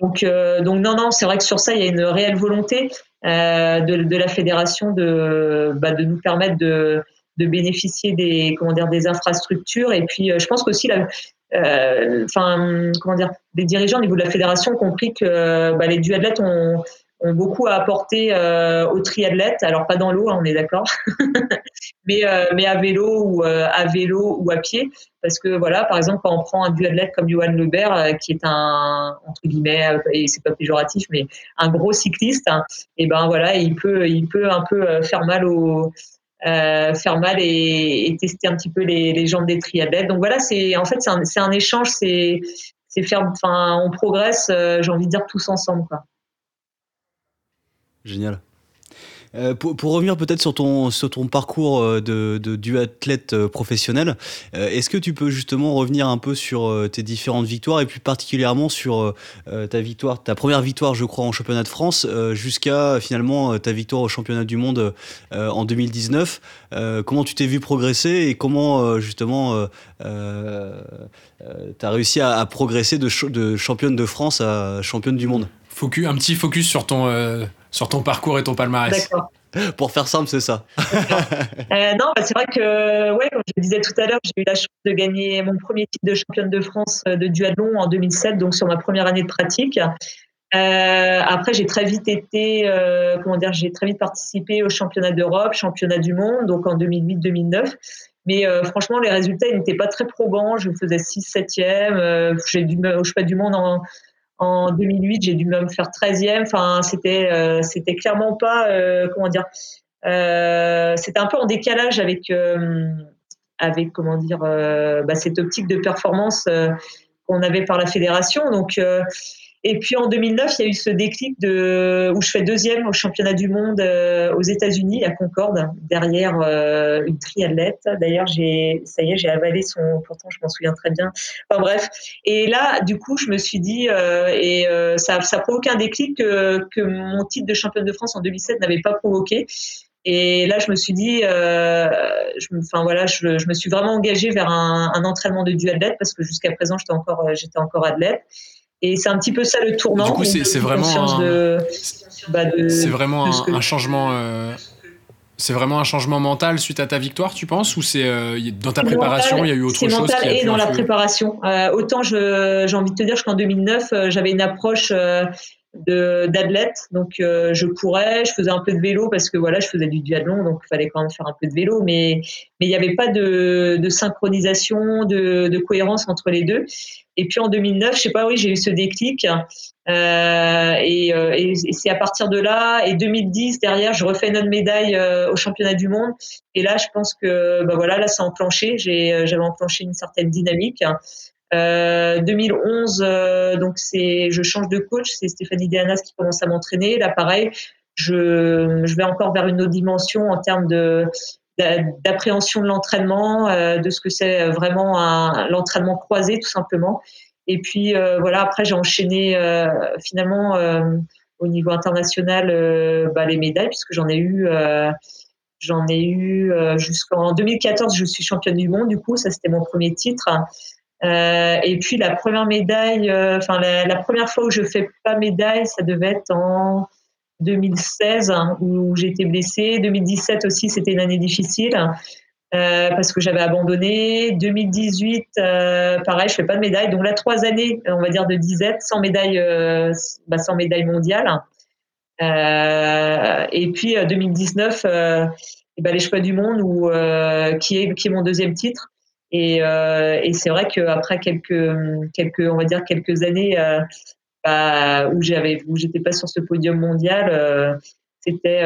Donc donc non non c'est vrai que sur ça il y a une réelle volonté de, la fédération de bah, de nous permettre de de bénéficier des comment dire des infrastructures et puis je pense qu'aussi la, enfin, comment dire, les dirigeants au niveau de la fédération ont compris que bah, les duathlètes ont, ont beaucoup à apporter euh, aux triathlètes. Alors pas dans l'eau, hein, on est d'accord, mais euh, mais à vélo ou euh, à vélo ou à pied, parce que voilà, par exemple, quand on prend un duathlète comme Johan Lebert, euh, qui est un entre guillemets, et c'est pas péjoratif, mais un gros cycliste, hein, et ben voilà, il peut il peut un peu faire mal aux euh, faire mal et, et, tester un petit peu les, les jambes des triathlètes. Donc voilà, c'est en fait c'est un, un, échange, c'est faire, enfin on progresse, euh, j'ai envie de dire tous ensemble quoi. Génial. Euh, pour, revenir peut-être sur ton, parcours euh, de, de duathlète euh, professionnel, est-ce que tu peux justement revenir un peu sur tes différentes victoires et plus particulièrement sur ta victoire, ta première victoire, je crois, en championnat de France, jusqu'à finalement ta victoire au championnat du monde en 2019. comment tu t'es vu progresser et comment justement tu as réussi à, à progresser de, de, championne de France à championne du monde? Focus, un petit focus sur ton, euh, sur ton parcours et ton palmarès. D'accord. Pour faire simple, c'est ça. euh, non, bah c'est vrai que, ouais, comme je le disais tout à l'heure, j'ai eu la chance de gagner mon premier titre de championne de France euh, de duathlon en 2007, donc sur ma première année de pratique. Euh, après, j'ai très vite été, euh, comment dire, j'ai très vite participé au championnat d'Europe, championnat du monde, donc en 2008-2009. Mais euh, franchement, les résultats n'étaient pas très probants. Je faisais 6-7e. j'ai dû au championnat du monde en, en 2008, j'ai dû me faire 13e. Enfin, c'était euh, c'était clairement pas euh, comment dire. Euh, c'était un peu en décalage avec euh, avec comment dire bah, cette optique de performance qu'on avait par la fédération. Donc et puis en 2009, il y a eu ce déclic de, où je fais deuxième au championnat du monde euh, aux États-Unis, à Concorde, derrière euh, une triathlète. D'ailleurs, ça y est, j'ai avalé son, pourtant je m'en souviens très bien. Enfin bref. Et là, du coup, je me suis dit, euh, et ça, ça provoque un déclic que, que mon titre de championne de France en 2007 n'avait pas provoqué. Et là, je me suis dit, je, enfin voilà, je, me suis vraiment engagée vers un, un entraînement de duathlète parce que jusqu'à présent, j'étais encore, j'étais encore athlète. Et c'est un petit peu ça le tournant. Du coup, c'est vraiment, un... bah c'est vraiment un, changement. Euh... C'est vraiment un changement mental suite à ta victoire, tu penses, ou c'est euh, dans ta préparation, il y a eu autre chose mental qui a et dans la préparation. Euh, autant j'ai envie de te dire qu'en 2009, euh, j'avais une approche d'athlète, donc je courais, je faisais un peu de vélo parce que voilà, je faisais du duathlon, donc il fallait quand même faire un peu de vélo, mais mais il n'y avait pas de, de synchronisation, de, de, cohérence entre les deux. Et puis en 2009, je sais pas, oui, j'ai eu ce déclic. Euh, et, euh, c'est à partir de là, et 2010, derrière, je refais une autre médaille euh, au championnat du monde. Et là, je pense que, bah voilà, là, c'est enclenché. J'ai, euh, j'avais enclenché une certaine dynamique. Euh, 2011, euh, donc c'est, je change de coach. C'est Stéphanie Dianas qui commence à m'entraîner. Là, pareil, je, je vais encore vers une autre dimension en termes de d'appréhension de l'entraînement, euh, de ce que c'est vraiment un, l'entraînement croisé tout simplement. Et puis euh, voilà, après j'ai enchaîné euh, finalement au niveau international bah, les médailles, puisque j'en ai eu J'en ai eu euh, jusqu'en 2014, je suis championne du monde, du coup, ça c'était mon premier titre. Euh, et puis la première médaille, euh, enfin la, première fois où je fais pas médaille, ça devait être en 2016 hein, où j'étais blessée. 2017 aussi, c'était une année difficile. parce que j'avais abandonné. 2018, pareil, je fais pas de médaille. Donc là, trois années, on va dire de disette, sans médaille, bah, sans médaille mondiale. Euh, et puis 2019, euh, euh, et ben, les Cheveux du Monde, où, qui, est, qui est mon deuxième titre. Et, et c'est vrai qu'après quelques, quelques, on va dire quelques années où j'étais pas sur ce podium mondial, c'était,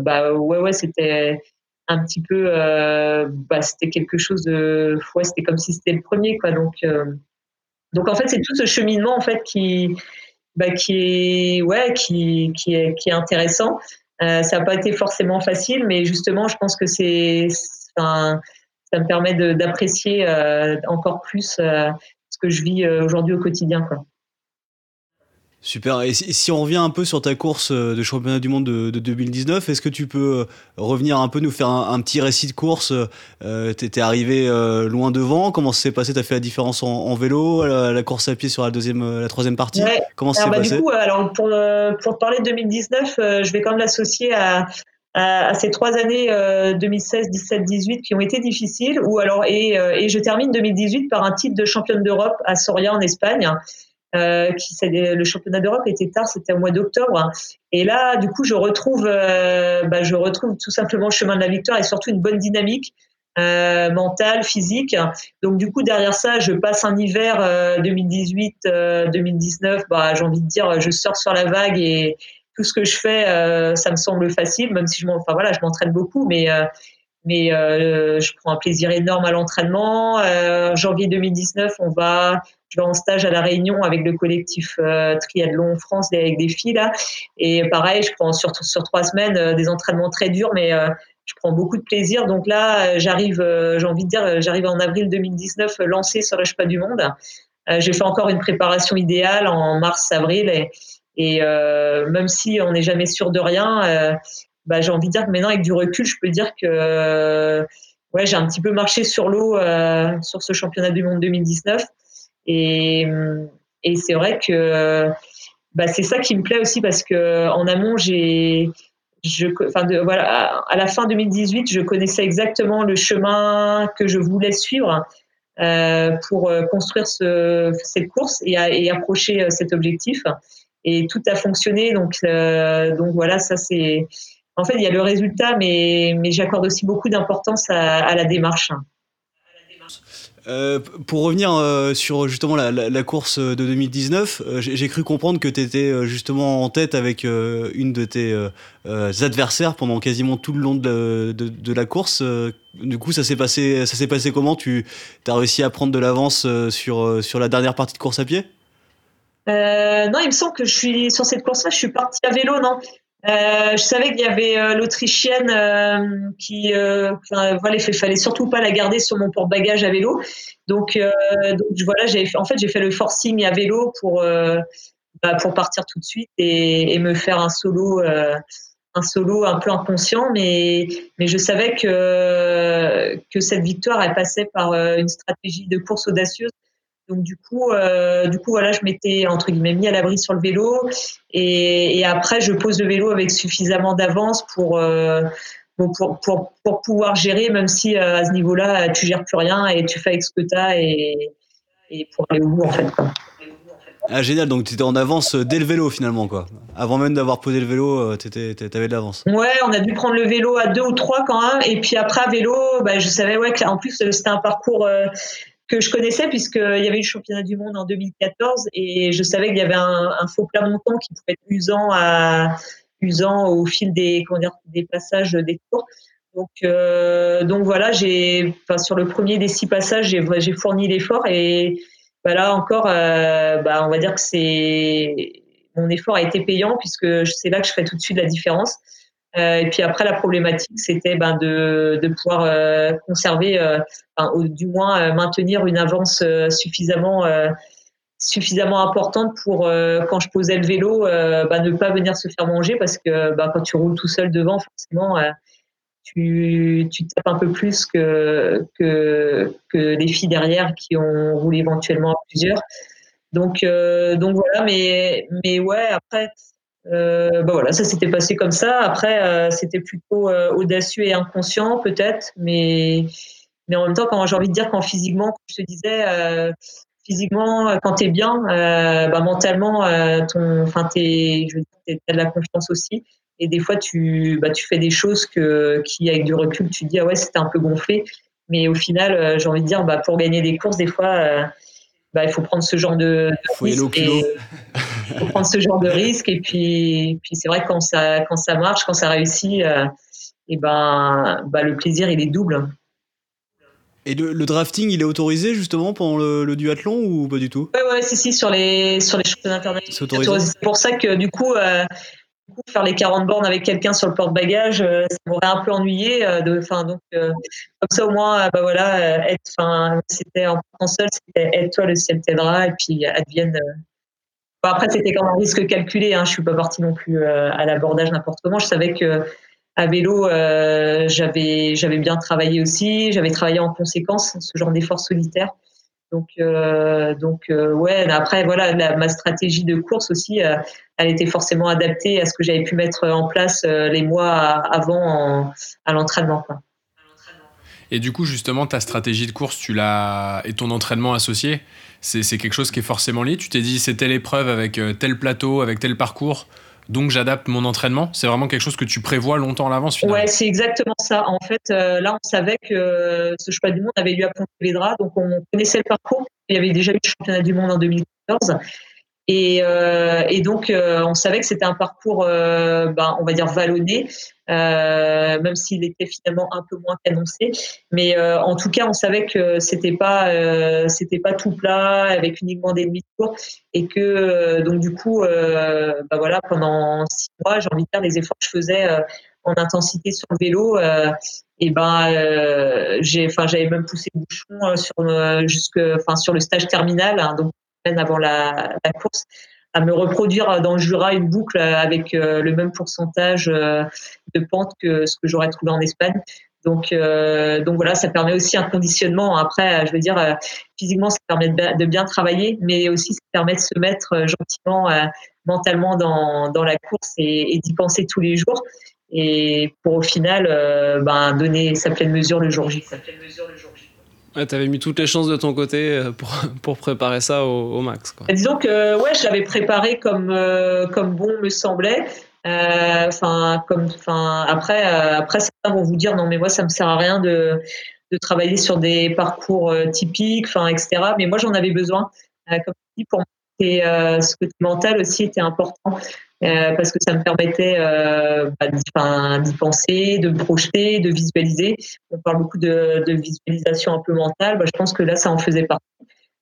bah ouais ouais, c'était un petit peu, bah, c'était quelque chose de, ouais, c'était comme si c'était le premier quoi. Donc, donc en fait, c'est tout ce cheminement en fait qui bah, qui est ouais qui, qui est qui est intéressant. Euh, ça n'a pas été forcément facile, mais justement, je pense que c'est ça me permet d'apprécier euh, encore plus euh, ce que je vis aujourd'hui au quotidien. Quoi. Super. Et si, on revient un peu sur ta course euh, de championnat du monde de, 2019, est-ce que tu peux euh, revenir un peu, nous faire un, petit récit de course euh, Tu étais arrivé loin devant. Comment ça s'est passé? Tu as fait la différence en, vélo, la, course à pied sur la, deuxième, la troisième partie? Comment ça s'est bah, passé? Du coup, alors pour, pour parler de 2019, je vais quand même l'associer à, à, ces trois années 2016, 17, 18 qui ont été difficiles. Ou alors, et, et je termine 2018 par un titre de championne d'Europe à Soria en Espagne. Euh, le championnat d'Europe était tard, c'était au mois d'octobre. Et là, du coup, je retrouve, euh, bah, je retrouve tout simplement le chemin de la victoire et surtout une bonne dynamique. Euh, mentale, physique. Donc du coup derrière ça, je passe un hiver 2018-2019. bah, j'ai envie de dire, je sors sur la vague et tout ce que je fais, ça me semble facile, même si je m'entraîne beaucoup, mais je prends un plaisir énorme à l'entraînement. janvier 2019, on va je vais en stage à La Réunion avec le collectif euh, Triathlon France avec des filles là. Et pareil, je prends sur, sur trois semaines euh, des entraînements très durs, mais euh, je prends beaucoup de plaisir. Donc là, j'arrive, j'ai envie de dire, j'arrive en avril 2019 lancé sur le pas du monde. j'ai fait encore une préparation idéale en mars-avril et, et même si on n'est jamais sûr de rien, bah, j'ai envie de dire que maintenant avec du recul, je peux dire que ouais, j'ai un petit peu marché sur l'eau sur ce championnat du monde 2019. Et, et c'est vrai que bah, c'est ça qui me plaît aussi parce que en amont, j'ai, je, enfin de, voilà, à la fin 2018, je connaissais exactement le chemin que je voulais suivre euh, pour euh, construire ce, cette course et, et, approcher euh, cet objectif. Et tout a fonctionné. Donc, donc voilà, ça c'est. En fait, il y a le résultat, mais, mais j'accorde aussi beaucoup d'importance à la démarche. Euh, pour revenir euh, sur justement la, course de 2019, euh, j'ai cru comprendre que tu étais justement en tête avec une de tes adversaires pendant quasiment tout le long de, de, la course. du coup, ça s'est passé, passé comment? Tu as réussi à prendre de l'avance sur, sur la dernière partie de course à pied? Non, il me semble que je suis sur cette course-là, je suis partie à vélo, non? Je savais qu'il y avait euh, l'Autrichienne euh, qui, voilà, il fallait surtout pas la garder sur mon porte-bagages à vélo. Donc, donc voilà, j'ai en fait j'ai fait le forcing à vélo pour bah, pour partir tout de suite et, et me faire un solo un solo un peu inconscient, mais, mais je savais que, que cette victoire, elle passait par une stratégie de course audacieuse donc du coup, euh, du coup voilà, je m'étais entre guillemets mis à l'abri sur le vélo et, et, après je pose le vélo avec suffisamment d'avance pour, euh, pour, pour, pour, pouvoir gérer, même si euh, à ce niveau-là tu gères plus rien et tu fais avec ce que tu as et, et, pour aller au bout en fait. Quoi. Ah génial, donc tu étais en avance dès le vélo finalement quoi. Avant même d'avoir posé le vélo, tu avais de l'avance. Ouais, on a dû prendre le vélo à deux ou trois quand même, et puis après à vélo, bah, je savais ouais en plus c'était un parcours que je connaissais puisqu'il y avait eu le championnat du monde en 2014 et je savais qu'il y avait un, faux plat montant qui pouvait être usant à usant au fil des comment dire, des passages des tours. Donc euh, donc voilà, j'ai enfin sur le premier des six passages, j'ai j'ai fourni l'effort et bah là encore euh, bah on va dire que c'est mon effort a été payant puisque c'est là que je fais tout de suite la différence. Euh, et puis après, la problématique, c'était ben, de, de, pouvoir euh, conserver, euh, du moins maintenir une avance suffisamment suffisamment importante pour quand je posais le vélo, bah, ne pas venir se faire manger parce que bah, quand tu roules tout seul devant, forcément, tu, tu tapes un peu plus que, que, que les filles derrière qui ont roulé éventuellement à plusieurs. Donc, donc voilà, mais, mais ouais, après, euh, bah voilà, ça s'était passé comme ça. Après, euh, c'était plutôt euh, audacieux et inconscient peut-être, mais mais en même temps, quand j'ai envie de dire quand physiquement, je te disais, physiquement, quand t'es bien, bah, mentalement, ton, enfin t'es, de la confiance aussi. Et des fois, tu, bah, tu fais des choses que, qui, avec du recul, tu te dis ah ouais, c'était un peu gonflé. Mais au final, j'ai envie de dire, bah, pour gagner des courses, des fois bah, il faut prendre ce genre de, risque. Et, faut prendre ce genre de risque. Et puis, puis c'est vrai que quand ça, quand ça marche, quand ça réussit, euh, et ben, bah, le plaisir, il est double. Et le, drafting, il est autorisé justement pendant le, duathlon ou pas du tout? Oui, ouais, si, si, sur les, sur les championnats internationaux. C'est pour ça que du coup, euh, faire les 40 bornes avec quelqu'un sur le porte-bagages, euh, ça m'aurait un peu ennuyé. Euh, de, donc, euh, comme ça, au moins, bah voilà, être, c'était en seul, c'était aide-toi, le ciel t'aidera, et puis advienne. après, c'était quand même un risque calculé. Hein, je suis pas partie non plus à l'abordage n'importe comment. Je savais que à vélo, j'avais j'avais bien travaillé aussi. J'avais travaillé en conséquence ce genre d'effort solitaire. Donc, donc ouais, après, voilà, ma stratégie de course aussi, elle était forcément adaptée à ce que j'avais pu mettre en place les mois avant à l'entraînement. Et du coup, justement, ta stratégie de course, tu l'as et ton entraînement associé, c'est quelque chose qui est forcément lié. Tu t'es dit, c'est telle épreuve avec tel plateau, avec tel parcours donc j'adapte mon entraînement C'est vraiment quelque chose que tu prévois longtemps à l'avance Ouais, c'est exactement ça. En fait, euh, là, on savait que ce choix du monde avait lieu à Pontevedra, donc on connaissait le parcours. Il y avait déjà eu le championnat du monde en 2014. Et, euh, et donc, euh, on savait que c'était un parcours, euh, ben, on va dire, vallonné, euh, même s'il était finalement un peu moins qu'annoncé. Mais euh, en tout cas, on savait que c'était pas, c'était pas tout plat, avec uniquement des demi-tours. Et que, donc, du coup, ben, voilà, pendant six mois, j'ai envie de dire, les efforts que je faisais en intensité sur le vélo, et ben, j'ai, enfin, j'avais même poussé le bouchon sur, jusque, enfin, sur le stage terminal. Hein, avant la, course, à me reproduire dans le Jura une boucle avec euh, le même pourcentage euh, de pente que ce que j'aurais trouvé en Espagne. Donc, euh, donc voilà, ça permet aussi un conditionnement. Après, je veux dire, physiquement, ça permet de, bien travailler, mais aussi ça permet de se mettre gentiment, mentalement dans, la course et, d'y penser tous les jours. Et pour au final, ben, donner. Sa pleine mesure le jour J. Ouais, avais mis toutes les chances de ton côté euh, pour, préparer ça au, max. Disons que ouais, je l'avais préparé comme, euh, comme bon me semblait. Euh, après, après, certains vont vous dire non, mais moi, ça me sert à rien de, de travailler sur des parcours typiques, etc. Mais moi, j'en avais besoin. comme je dis, pour moi, ce côté mental aussi était important. Euh, parce que ça me permettait euh, bah, d'y penser, de me projeter, de visualiser. On parle beaucoup de, visualisation un peu mentale. Bah, je pense que là, ça en faisait partie.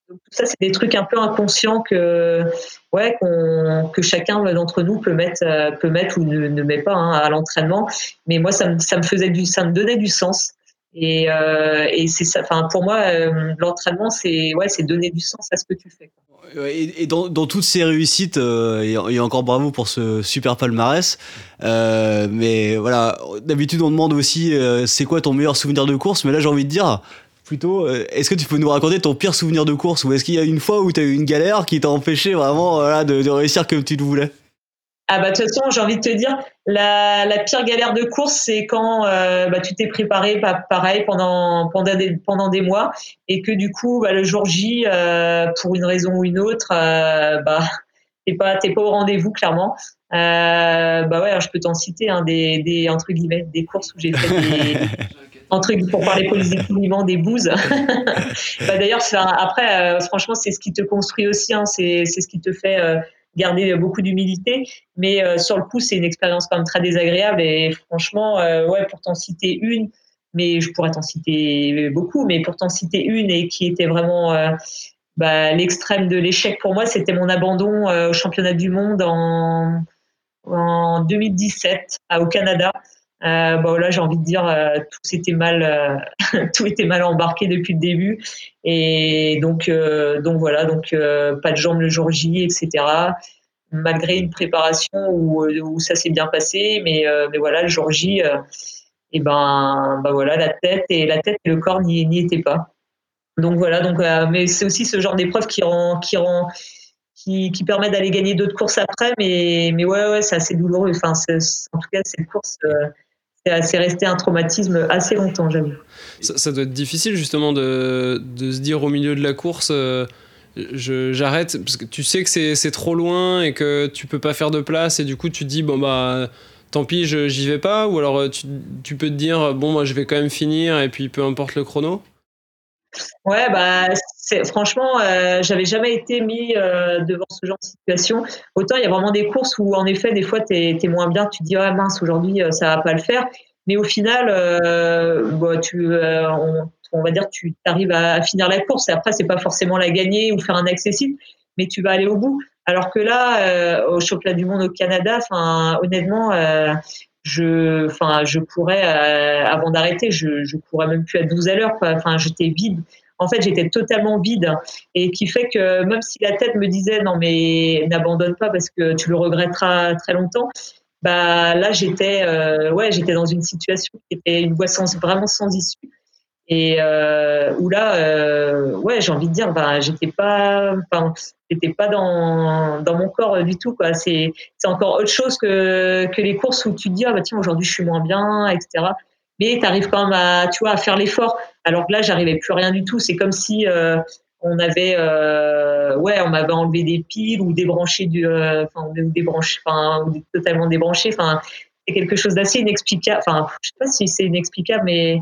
Tout ça, c'est des trucs un peu inconscients que, ouais, que chacun d'entre nous peut mettre, euh, peut mettre ou ne, met pas hein, à l'entraînement. Mais moi, ça me faisait du, ça me donnait du sens. Et, euh, et c'est ça. Enfin, pour moi, euh, l'entraînement, c'est ouais, c'est donner du sens à ce que tu fais. Et, dans, toutes ces réussites, euh, et, encore bravo pour ce super palmarès. Euh, mais voilà, d'habitude on demande aussi c'est quoi ton meilleur souvenir de course, mais là j'ai envie de dire plutôt, est-ce que tu peux nous raconter ton pire souvenir de course? Ou est-ce qu'il y a une fois où tu as eu une galère qui t'a empêché vraiment de réussir comme tu le voulais? Ah bah de toute façon, j'ai envie de te dire, la, la pire galère de course, c'est quand euh, bah, tu t'es préparé bah, pareil pendant, pendant, des, pendant des mois et que du coup, bah, le jour J, euh, pour une raison ou une autre, euh, bah, t'es pas, t'es pas au rendez-vous clairement. Euh, bah ouais, je peux t'en citer hein, des, des, entre guillemets, des courses où j'ai fait des, entre pour parler positivement des bouses. bah, D'ailleurs, après, franchement, c'est ce qui te construit aussi, hein, c'est, c'est ce qui te fait garder beaucoup d'humilité. Mais euh, sur le coup, c'est une expérience quand même très désagréable. Et franchement, euh, ouais, pour t'en citer une, mais je pourrais t'en citer beaucoup, mais pour t'en citer une et qui était vraiment euh, bah, l'extrême de l'échec pour moi, c'était mon abandon au championnat du monde en, en 2017 au Canada. Euh, bon là, j'ai envie de dire, euh, tout était mal, euh, tout était mal embarqué depuis le début, et donc, euh, donc voilà, donc pas de jambes le jour J, etc. Malgré une préparation où, où ça s'est bien passé, mais, mais voilà, le jour J, et ben, ben voilà, la tête et la tête et le corps n'y étaient pas. Donc voilà, donc mais c'est aussi ce genre d'épreuve qui rend, qui rend, qui, qui permet d'aller gagner d'autres courses après, mais mais ouais ouais, c'est assez douloureux. Enfin, en tout cas, cette course, c'est resté un traumatisme assez longtemps, j'avoue. Ça, ça doit être difficile justement de, de se dire au milieu de la course, euh, j'arrête, parce que tu sais que c'est trop loin et que tu peux pas faire de place, et du coup tu te dis, bon bah tant pis, j'y vais pas, ou alors tu, tu peux te dire, bon moi je vais quand même finir, et puis peu importe le chrono? Ouais, bah, franchement, euh, j'avais jamais été mis euh, devant ce genre de situation. Autant il y a vraiment des courses où, en effet, des fois, tu es, moins bien, tu te dis, ah mince, aujourd'hui, euh, ça va pas le faire. Mais au final, euh, bon, tu, on, va dire, tu arrives à, finir la course. Et après, c'est pas forcément la gagner ou faire un accessible, mais tu vas aller au bout. Alors que là, au championnat du monde au Canada, honnêtement, je, enfin, avant d'arrêter, je, je pourrais même plus à 12 à l'heure. Enfin, j'étais vide. En fait, j'étais totalement vide. Et qui fait que même si la tête me disait non, mais n'abandonne pas parce que tu le regretteras très longtemps, bah là, j'étais, euh, ouais, j'étais dans une situation qui était une voie sans, vraiment sans issue. Et euh, où là, euh, ouais, j'ai envie de dire, bah, j'étais pas, j'étais pas dans, dans mon corps du tout, quoi. C'est, c'est encore autre chose que, que les courses où tu te dis, ah, bah, tiens, aujourd'hui, je suis moins bien, etc. Mais tu arrives quand même à, tu vois, à faire l'effort. Alors que là, j'arrivais plus rien du tout. C'est comme si, euh, on avait, euh, ouais, on m'avait enlevé des piles ou débranché du, euh, enfin, ou débranché, enfin, totalement débranché. Enfin, c'est quelque chose d'assez inexplicable. Enfin, je sais pas si c'est inexplicable, mais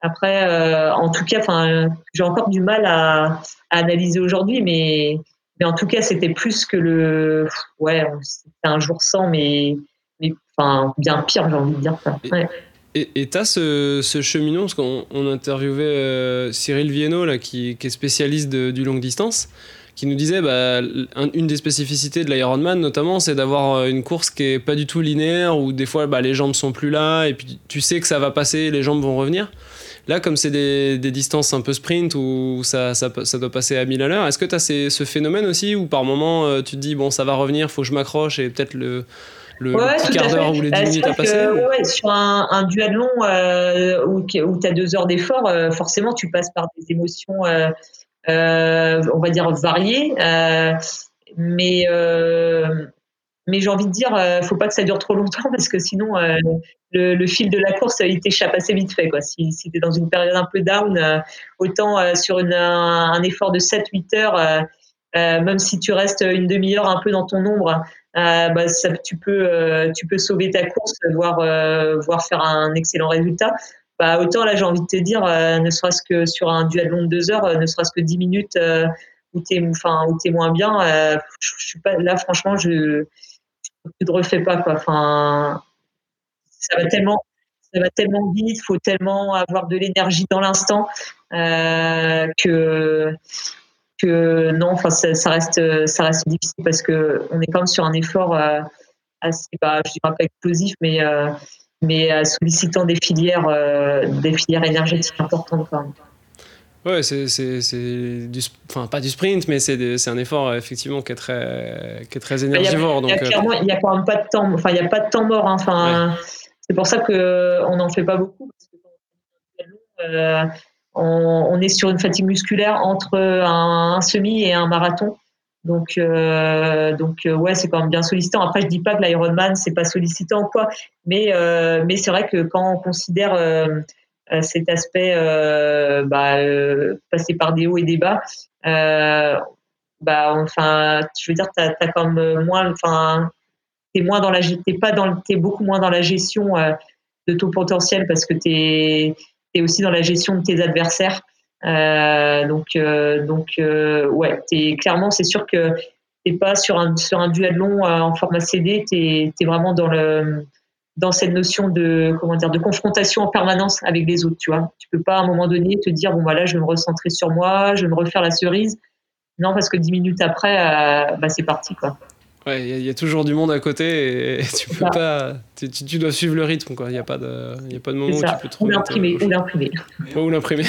après, euh, en tout cas, enfin, j'ai encore du mal à, à analyser aujourd'hui, mais, mais en tout cas, c'était plus que le, ouais, c'était un jour sans, mais, mais enfin, bien pire, j'ai envie de dire ça. Ouais. Et tu as ce, ce cheminot, parce qu'on on interviewait euh, Cyril Viennot, là, qui, est spécialiste du longue distance, qui nous disait bah, un- une des spécificités de l'Ironman, notamment, c'est d'avoir euh, une course qui est pas du tout linéaire, où des fois bah, les jambes sont plus là, et puis tu sais que ça va passer, les jambes vont revenir. Là, comme c'est des, distances un peu sprint où ça doit passer à 1000 à l'heure, est-ce que tu as ce phénomène aussi où par moment euh, tu te dis, bon, ça va revenir, faut que je m'accroche et peut-être le, le, le Ouais, petit tout à quart d'heure fait. ou les 10 c'est minutes à vrai que, passer ou- ouais, sur un, un duathlon euh, où, où tu as deux heures d'effort, euh, forcément, tu passes par des émotions, euh, euh, on va dire, variées. mais mais j'ai envie de dire, euh, faut pas que ça dure trop longtemps parce que sinon, le, le fil de la course, il t'échappe assez vite fait. Quoi. Si, si tu es dans une période un peu down, autant sur une, un, un effort de 7-8 heures, même si tu restes une demi-heure un peu dans ton ombre, bah, ça, tu, peux, euh, tu peux sauver ta course, voire, euh, voire faire un excellent résultat. Bah, autant là, j'ai envie de te dire, euh, ne serait-ce que sur un duathlon de deux heures, euh, ne serait-ce que 10 minutes euh, où tu es, enfin, où es moins bien, euh, je, suis pas, là, franchement, je tu te refais pas quoi. Enfin, ça va tellement, ça va tellement vite, faut tellement avoir de l'énergie dans l'instant euh, que que non, enfin ça, ça, reste ça reste difficile parce que on est quand même sur un effort euh, assez, bah, je dirais pas explosif, mais euh, mais euh, sollicitant des filières des filières énergétiques importantes quand même. Ouais, c'est, c'est, c'est du, enfin pas du sprint, mais c'est, des, c'est un effort effectivement qui est très, qui est très énergivore. Il y a, quand même pas de temps, enfin il y a pas de temps mort. Hein, enfin, ouais. c'est pour ça que on n'en fait pas beaucoup parce que quand euh, on, est sur une fatigue musculaire entre un, semi et un marathon. Donc, euh, donc ouais, c'est quand même bien sollicitant. Après, je dis pas que l'Ironman c'est pas sollicitant ou quoi, mais euh, mais c'est vrai que quand on considère euh, cet aspect euh, bah, euh, passé par des hauts et des bas euh, bah enfin je veux dire t'as as quand même moins enfin t'es moins dans la t'es pas dans t'es beaucoup moins dans la gestion euh, de ton potentiel parce que t'es es aussi dans la gestion de tes adversaires. Euh, donc donc ouais t'es clairement c'est sûr que t'es pas sur un sur un duathlon en format CD t'es es vraiment dans le dans cette notion de comment dire de confrontation en permanence avec les autres tu vois. Tu peux pas à un moment donné te dire bon voilà je vais me recentrer sur moi je vais me refaire la cerise. Non parce que dix minutes après euh, bah, c'est parti quoi Ouais, il y, a toujours du monde à côté et tu peux pas. Tu, tu, dois suivre le rythme, quoi. Il n'y a, pas de, y a pas de moment où tu peux trouver. Ou l'imprimer. Ou l'imprimer. ou l'imprimer.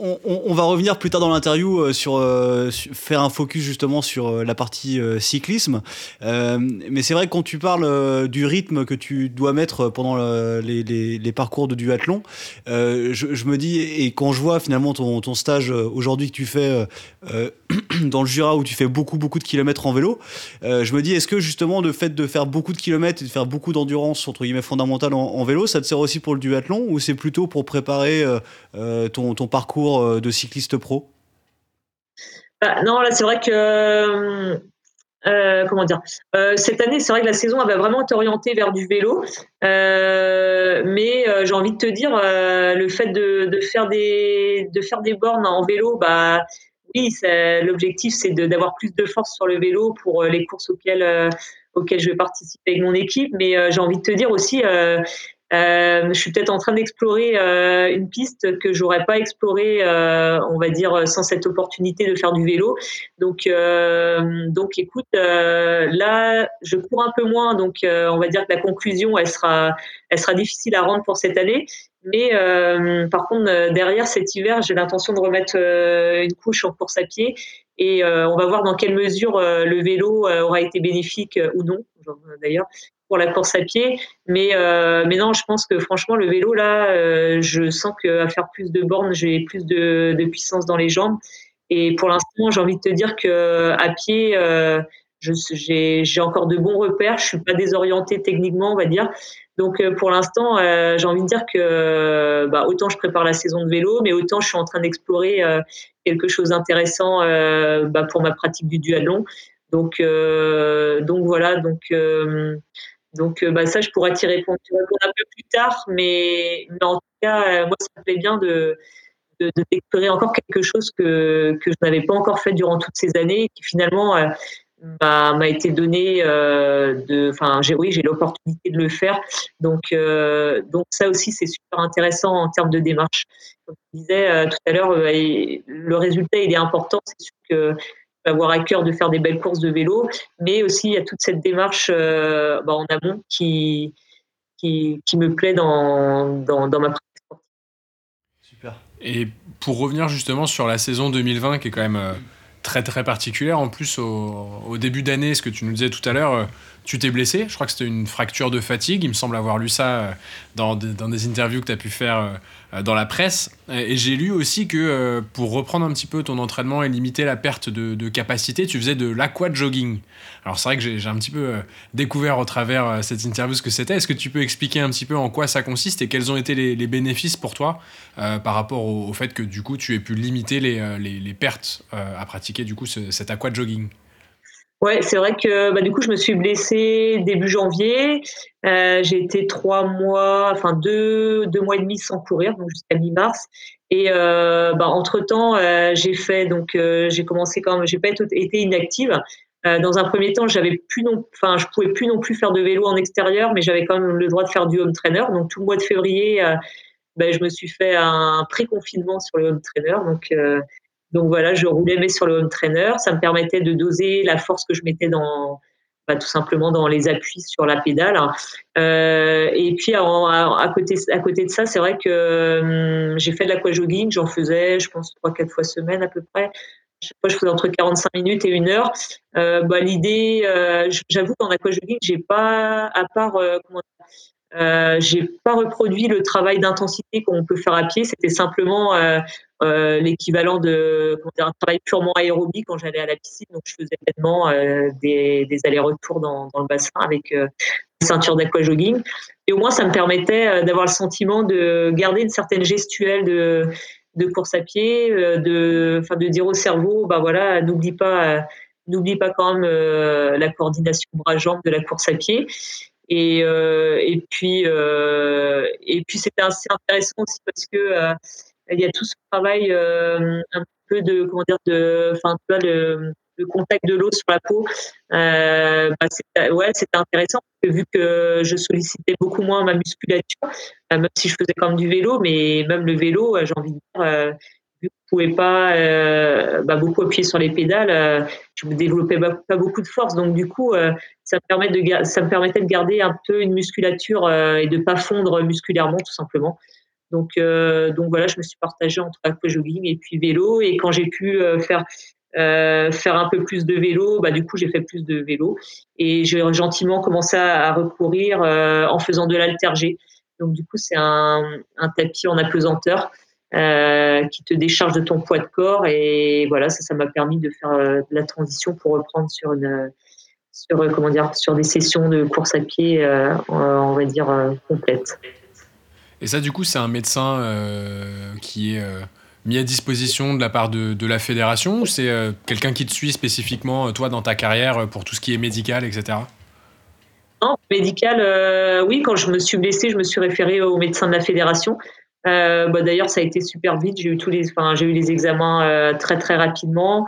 On, va revenir plus tard dans l'interview euh, sur, euh, faire un focus justement sur euh, la partie cyclisme. mais c'est vrai que quand tu parles du rythme que tu dois mettre pendant les, parcours de duathlon, je, me dis, et quand je vois finalement ton, stage aujourd'hui que tu fais dans le Jura où tu fais beaucoup, beaucoup de kilomètres en vélo, je me dis, est-ce que justement le fait de faire beaucoup de kilomètres et de faire beaucoup d'endurance, entre guillemets, fondamentale en, vélo, ça te sert aussi pour le duathlon ou c'est plutôt pour préparer ton parcours euh, de cycliste pro? Bah, Non, là, c'est vrai que. Euh, euh, comment dire Cette année, c'est vrai que la saison elle va vraiment être orientée vers du vélo, mais j'ai envie de te dire, le fait de, faire des de faire des bornes en vélo, bah oui, l'objectif c'est d'avoir plus de force sur le vélo pour les courses auxquelles auxquelles je vais participer avec mon équipe, mais j'ai envie de te dire aussi, je suis peut-être en train d'explorer euh, une piste que j'aurais pas explorée, euh, on va dire, sans cette opportunité de faire du vélo. Donc, donc, écoute, là, je cours un peu moins, donc on va dire que la conclusion, elle sera, elle sera difficile à rendre pour cette année. Mais par contre, derrière cet hiver, j'ai l'intention de remettre une couche en course à pied et on va voir dans quelle mesure le vélo aura été bénéfique ou non, d'ailleurs, pour la course à pied. Mais, euh, mais non, je pense que franchement, le vélo, là, euh, je sens qu'à faire plus de bornes, j'ai plus de, de, puissance dans les jambes. Et pour l'instant, j'ai envie de te dire qu'à pied, euh, j'ai encore de bons repères. Je suis pas désorientée techniquement, on va dire. Donc pour l'instant, j'ai envie de dire que bah, autant je prépare la saison de vélo, mais autant je suis en train d'explorer quelque chose d'intéressant bah, pour ma pratique du duathlon. Donc, donc voilà. Donc donc, euh, bah, ça, je pourrais t'y répondre, un peu plus tard, mais, en tout cas, euh, moi, ça me plaît bien de, de, encore quelque chose que, que je n'avais pas encore fait durant toutes ces années, qui finalement euh, m'a été donné. de, enfin, oui, j'ai l'opportunité de le faire. Donc, donc ça aussi, c'est super intéressant en termes de démarche. Comme je disais tout à l'heure, le résultat, il est important. C'est sûr que avoir à cœur de faire des belles courses de vélo, mais aussi il y a toute cette démarche euh, bah, en amont qui, qui, qui, me plaît dans, dans, dans ma pratique sportive. Super. Et pour revenir justement sur la saison 2020 qui est quand même euh, très très particulière, en plus au, au début d'année, ce que tu nous disais tout à l'heure, euh, tu t'es blessé, je crois que c'était une fracture de fatigue, il me semble avoir lu ça dans, dans des interviews que tu as pu faire euh, dans la presse. Et j'ai lu aussi que euh, pour reprendre un petit peu ton entraînement et limiter la perte de, capacité, tu faisais de l'aqua-jogging. Alors c'est vrai que j'ai un petit peu euh, découvert au travers cette interview ce que c'était. Est-ce que tu peux expliquer un petit peu en quoi ça consiste et quels ont été les, bénéfices pour toi par rapport au, fait que du coup tu aies pu limiter les, pertes à pratiquer du coup ce, cet aqua-jogging Ouais, c'est vrai que bah, du coup, je me suis blessée début janvier. Euh, j'ai été trois mois, enfin deux, deux mois et demi sans courir, donc jusqu'à mi-mars. Et euh, bah, entre temps, euh, j'ai fait donc j'ai commencé quand même, j'ai pas été inactive. dans un premier temps, j'avais plus non, enfin, je pouvais plus non plus faire de vélo en extérieur, mais j'avais quand même le droit de faire du home trainer. Donc tout le mois de février, bah, je me suis fait un pré-confinement sur le home trainer. Donc donc voilà, je roulais mais sur le home trainer. Ça me permettait de doser la force que je mettais dans, bah, tout simplement dans les appuis sur la pédale. Euh, et puis à, côté, à côté de ça, c'est vrai que hum, j'ai fait de l'aquajogging. J'en faisais, je pense, trois, quatre fois semaine à peu près. Chaque fois, je faisais entre 45 minutes et une heure. Euh, bah, L'idée, euh, j'avoue qu'en aquajogging, j'ai pas, à part euh, j'ai pas reproduit le travail d'intensité qu'on peut faire à pied. C'était simplement euh, euh, l'équivalent de un travail purement aérobie quand j'allais à la piscine. Donc, je faisais euh, des, allers-retours dans, le bassin avec une ceinture d'aquajogging. Et au moins, ça me permettait d'avoir le sentiment de garder une certaine gestuelle de, course à pied, de, de dire au cerveau, bah voilà, n'oublie pas, n'oublie pas quand même la coordination bras-jambes de la course à pied. Et, euh, et puis, euh, et puis c'était assez intéressant aussi parce que euh, il y a tout ce travail un peu de comment dire de, enfin tu vois le, contact de l'eau sur la peau. Euh, bah c'était, ouais, c'était intéressant vu que je sollicitais beaucoup moins ma musculature, même si je faisais quand même du vélo, mais même le vélo, j'ai envie de dire, vu que je pouvais pas bah, beaucoup appuyer sur les pédales, je développais pas, beaucoup de force, donc du coup, ça me permettait de garder un peu une musculature et de pas fondre musculairement tout simplement. Donc, donc voilà, je me suis partagée entre aquajogging et puis vélo. Et quand j'ai pu faire faire un peu plus de vélo, bah, du coup, j'ai fait plus de vélo. Et j'ai gentiment commencé à recourir en faisant de l'altergé. Donc, du coup, c'est un, tapis en apesanteur euh, qui te décharge de ton poids de corps. Et voilà, ça, ça m'a permis de faire euh, la transition pour reprendre sur une, sur, euh, comment dire, sur des sessions de course à pied, on va dire, complètes. Et ça, du coup, c'est un médecin qui est mis à disposition de la part de, de la fédération ou c'est quelqu'un qui te suit spécifiquement, toi, dans ta carrière, pour tout ce qui est médical, etc. Non, médical, oui, quand je me suis blessée, je me suis référée au médecin de la fédération. Euh, bah, D'ailleurs, ça a été super vite. J'ai eu tous les, enfin, j'ai eu les examens euh, très très rapidement.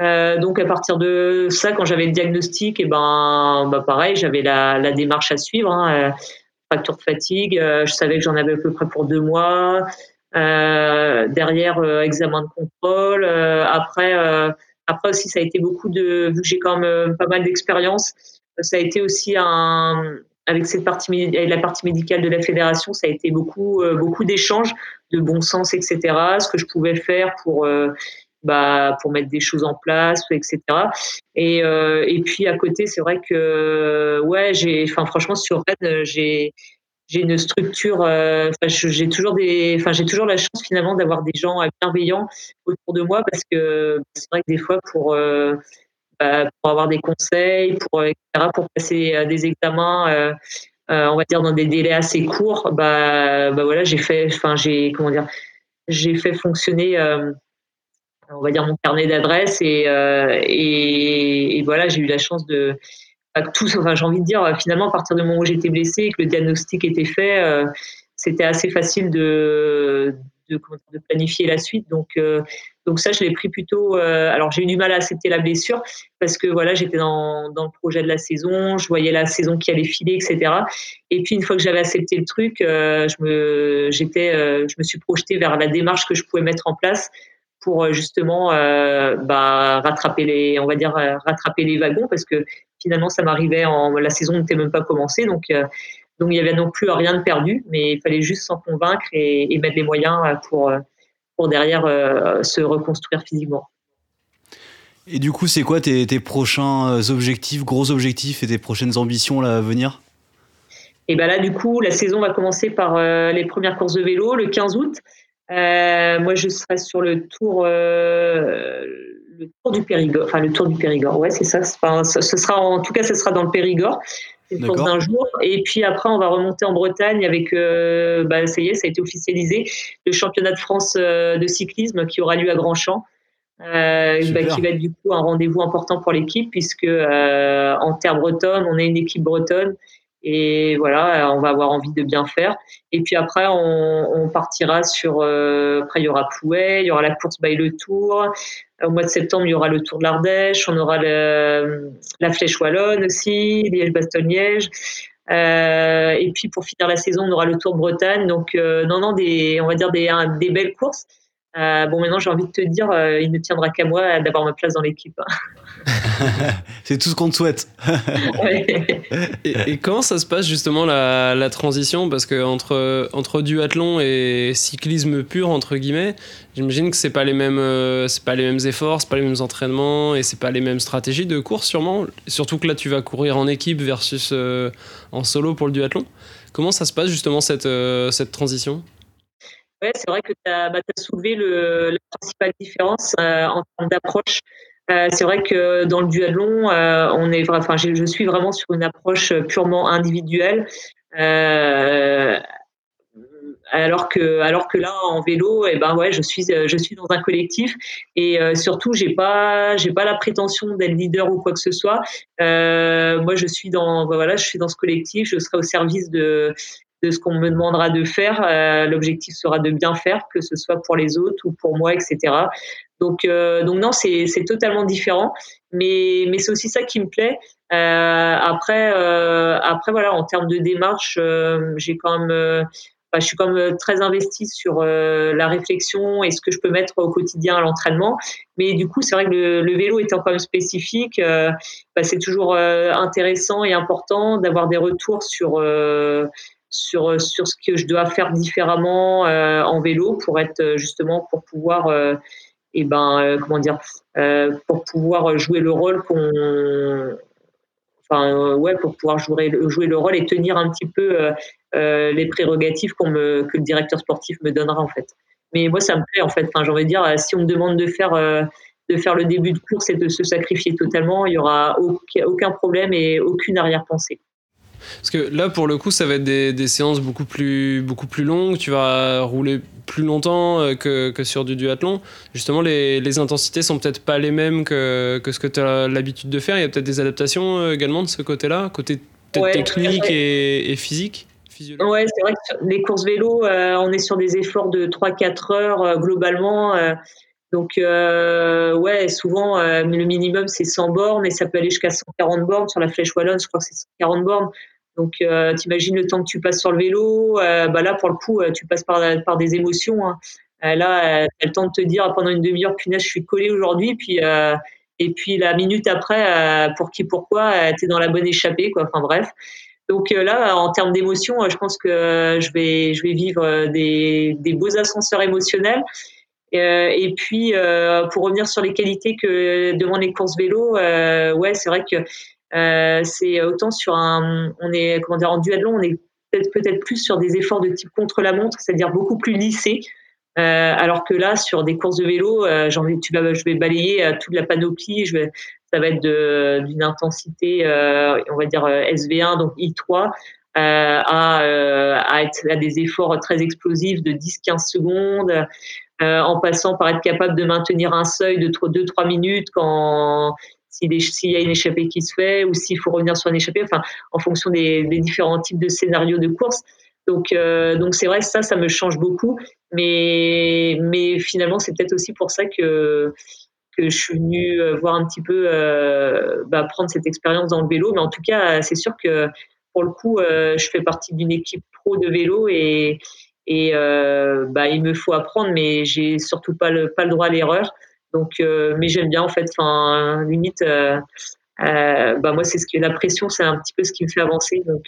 Euh, donc à partir de ça, quand j'avais le diagnostic, et eh ben, bah, pareil, j'avais la, la, démarche à suivre. Hein, euh, fracture de fatigue, euh, je savais que j'en avais à peu près pour deux mois. derrière, examen de contrôle. après, après aussi, ça a été beaucoup de, vu que j'ai quand même pas mal d'expérience, ça a été aussi un, avec cette partie, la partie médicale de la fédération, ça a été beaucoup, euh, beaucoup d'échanges, de bon sens, etc. Ce que je pouvais faire pour, euh, bah, pour mettre des choses en place, etc. Et, euh, et puis à côté, c'est vrai que, ouais, j'ai, enfin, franchement, sur Rennes, j'ai, j'ai une structure, j'ai toujours des, enfin, j'ai toujours la chance finalement d'avoir des gens bienveillants autour de moi parce que c'est vrai que des fois pour bah, pour avoir des conseils, pour, pour passer euh, des examens, euh, euh, on va dire dans des délais assez courts, bah, bah voilà, j'ai fait, enfin j'ai comment dire, j'ai fait fonctionner on va dire mon carnet d'adresses et, et, voilà j'ai eu la chance de tout enfin j'ai envie de dire finalement à partir du moment où j'étais blessée et que le diagnostic était fait c'était assez facile de, de, planifier la suite donc donc ça, je l'ai pris plutôt. Euh, alors j'ai eu du mal à accepter la blessure parce que voilà, j'étais dans, dans, le projet de la saison, je voyais la saison qui allait filer, etc. Et puis une fois que j'avais accepté le truc, euh, je me j'étais, euh, je me suis projetée vers la démarche que je pouvais mettre en place pour justement bah, rattraper les, on va dire rattraper les wagons parce que finalement ça m'arrivait en la saison n'était même pas commencée donc donc il y avait non plus rien de perdu, mais il fallait juste s'en convaincre et, et, mettre les moyens pour pour derrière euh, se reconstruire physiquement. Et du coup, c'est quoi tes, prochains euh, objectifs, gros objectifs et tes prochaines ambitions là, à venir? Et ben là, du coup, la saison va commencer par euh, les premières courses de vélo le 15 août. Moi, je serai sur le tour, le tour du Périgord. Enfin, le tour du Périgord. Ouais, c'est ça. ce sera en tout cas, ce sera dans le Périgord une course d'un jour. Et puis après, on va remonter en Bretagne avec, euh, bah, ça y est, ça a été officialisé, le championnat de France euh, de cyclisme qui aura lieu à Grandchamp. Euh, bah, qui va être du coup un rendez-vous important pour l'équipe puisque en terre bretonne, on est une équipe bretonne et voilà, on va avoir envie de bien faire. Et puis après, on, partira sur. après, il y aura Pouet, il y aura la course by le Tour. Au mois de septembre, il y aura le Tour de l'Ardèche, on aura la Flèche Wallonne aussi, Liège-Bastogne-Liège. Euh, et puis pour finir la saison, on aura le Tour Bretagne. Donc euh, non, non, des, on va dire des, des belles courses. Euh, bon, maintenant, j'ai envie de te dire, il ne tiendra qu'à moi d'avoir ma place dans l'équipe. c'est tout ce qu'on te souhaite. et, comment ça se passe justement la, la transition? Parce que entre, entre duathlon et cyclisme pur, entre guillemets, j'imagine que c'est pas les mêmes, euh, c'est pas les mêmes efforts, c'est pas les mêmes entraînements et c'est pas les mêmes stratégies de course sûrement. Surtout que là, tu vas courir en équipe versus euh, en solo pour le duathlon. Comment ça se passe justement cette, euh, cette transition? Ouais, c'est vrai que tu as, bah, soulevé le, la principale différence en termes d'approche. Euh, c'est vrai que dans le duathlon, euh, on est, enfin, je, suis vraiment sur une approche purement individuelle. Euh, alors que, là, en vélo, et eh ben ouais, je suis, dans un collectif et euh, surtout, j'ai pas, j'ai pas la prétention d'être leader ou quoi que ce soit. Euh, moi, je suis dans, voilà, je suis dans ce collectif. Je serai au service de, de ce qu'on me demandera de faire. Euh, L'objectif sera de bien faire, que ce soit pour les autres ou pour moi, etc. Donc, euh, donc non, c'est totalement différent, mais, mais c'est aussi ça qui me plaît. Euh, après, après voilà, en termes de démarche, j'ai quand même je suis comme très investie sur la réflexion et ce que je peux mettre au quotidien à l'entraînement. Mais du coup, c'est vrai que le, vélo étant quand même spécifique, bah, c'est toujours intéressant et important d'avoir des retours sur sur, sur ce que je dois faire différemment en vélo pour être justement pour pouvoir et ben comment dire pour pouvoir jouer le rôle qu'on enfin euh, ouais pour pouvoir jouer, jouer le rôle et tenir un petit peu euh, euh, les prérogatives qu'on me, que le directeur sportif me donnera en fait. Mais moi ça me plaît en fait. Enfin j'ai dire si on me demande de faire de faire le début de course et de se sacrifier totalement, il y aura aucun problème et aucune arrière-pensée. Parce que là, pour le coup, ça va être des, des, séances beaucoup plus, beaucoup plus longues. Tu vas rouler plus longtemps euh, que, que sur du duathlon. Justement, les, les intensités sont peut-être pas les mêmes que, que ce que tu as l'habitude de faire. Il y a peut-être des adaptations euh, également de ce côté-là, côté technique et, et, physique. Ouais, c'est vrai que les courses vélo, euh, on est sur des efforts de 3-4 heures globalement. donc, ouais, souvent, le minimum, c'est 100 bornes et ça peut aller jusqu'à 140 bornes. Sur la flèche wallonne, je crois que c'est 140 bornes. Donc, euh, t'imagines le temps que tu passes sur le vélo. Euh, bah là, pour le coup, euh, tu passes par, par des émotions. Hein. Euh, là, as le temps de te dire pendant une demi-heure, punaise, je suis collé aujourd'hui. Puis, et puis, la minute après, pour qui, pourquoi, tu es dans la bonne échappée. Quoi. Enfin, bref. Donc là, en termes d'émotions, je pense que je vais, je vais vivre des, des beaux ascenseurs émotionnels. et puis, pour revenir sur les qualités que demandent les courses vélo, ouais, c'est vrai que euh, c'est autant sur un, on est comment dire en duathlon, on est peut-être peut-être plus sur des efforts de type contre la montre, c'est-à-dire beaucoup plus lissés. Euh, alors que là, sur des courses de vélo, euh, tu vas, je vais balayer toute la panoplie. Vais, ça va être d'une intensité, on va dire SV1, donc I3, à, à, être à des efforts très explosifs de 10-15 secondes, en passant par être capable de maintenir un seuil de 2-3 minutes quand s'il y a une échappée qui se fait ou s'il faut revenir sur une échappée, enfin, en fonction des, différents types de scénarios de course. Donc, euh, donc c'est vrai, ça, ça me change beaucoup. Mais, mais finalement, c'est peut-être aussi pour ça que, que je suis venue euh, voir un petit peu, euh, bah, prendre cette expérience dans le vélo. Mais en tout cas, c'est sûr que pour le coup, je fais partie d'une équipe pro de vélo et, et bah, il me faut apprendre, mais j'ai surtout pas le, pas le droit à l'erreur. Donc, euh, mais j'aime bien en fait. Enfin, limite, euh, euh, bah moi c'est ce qui la pression, c'est un petit peu ce qui me fait avancer. Donc,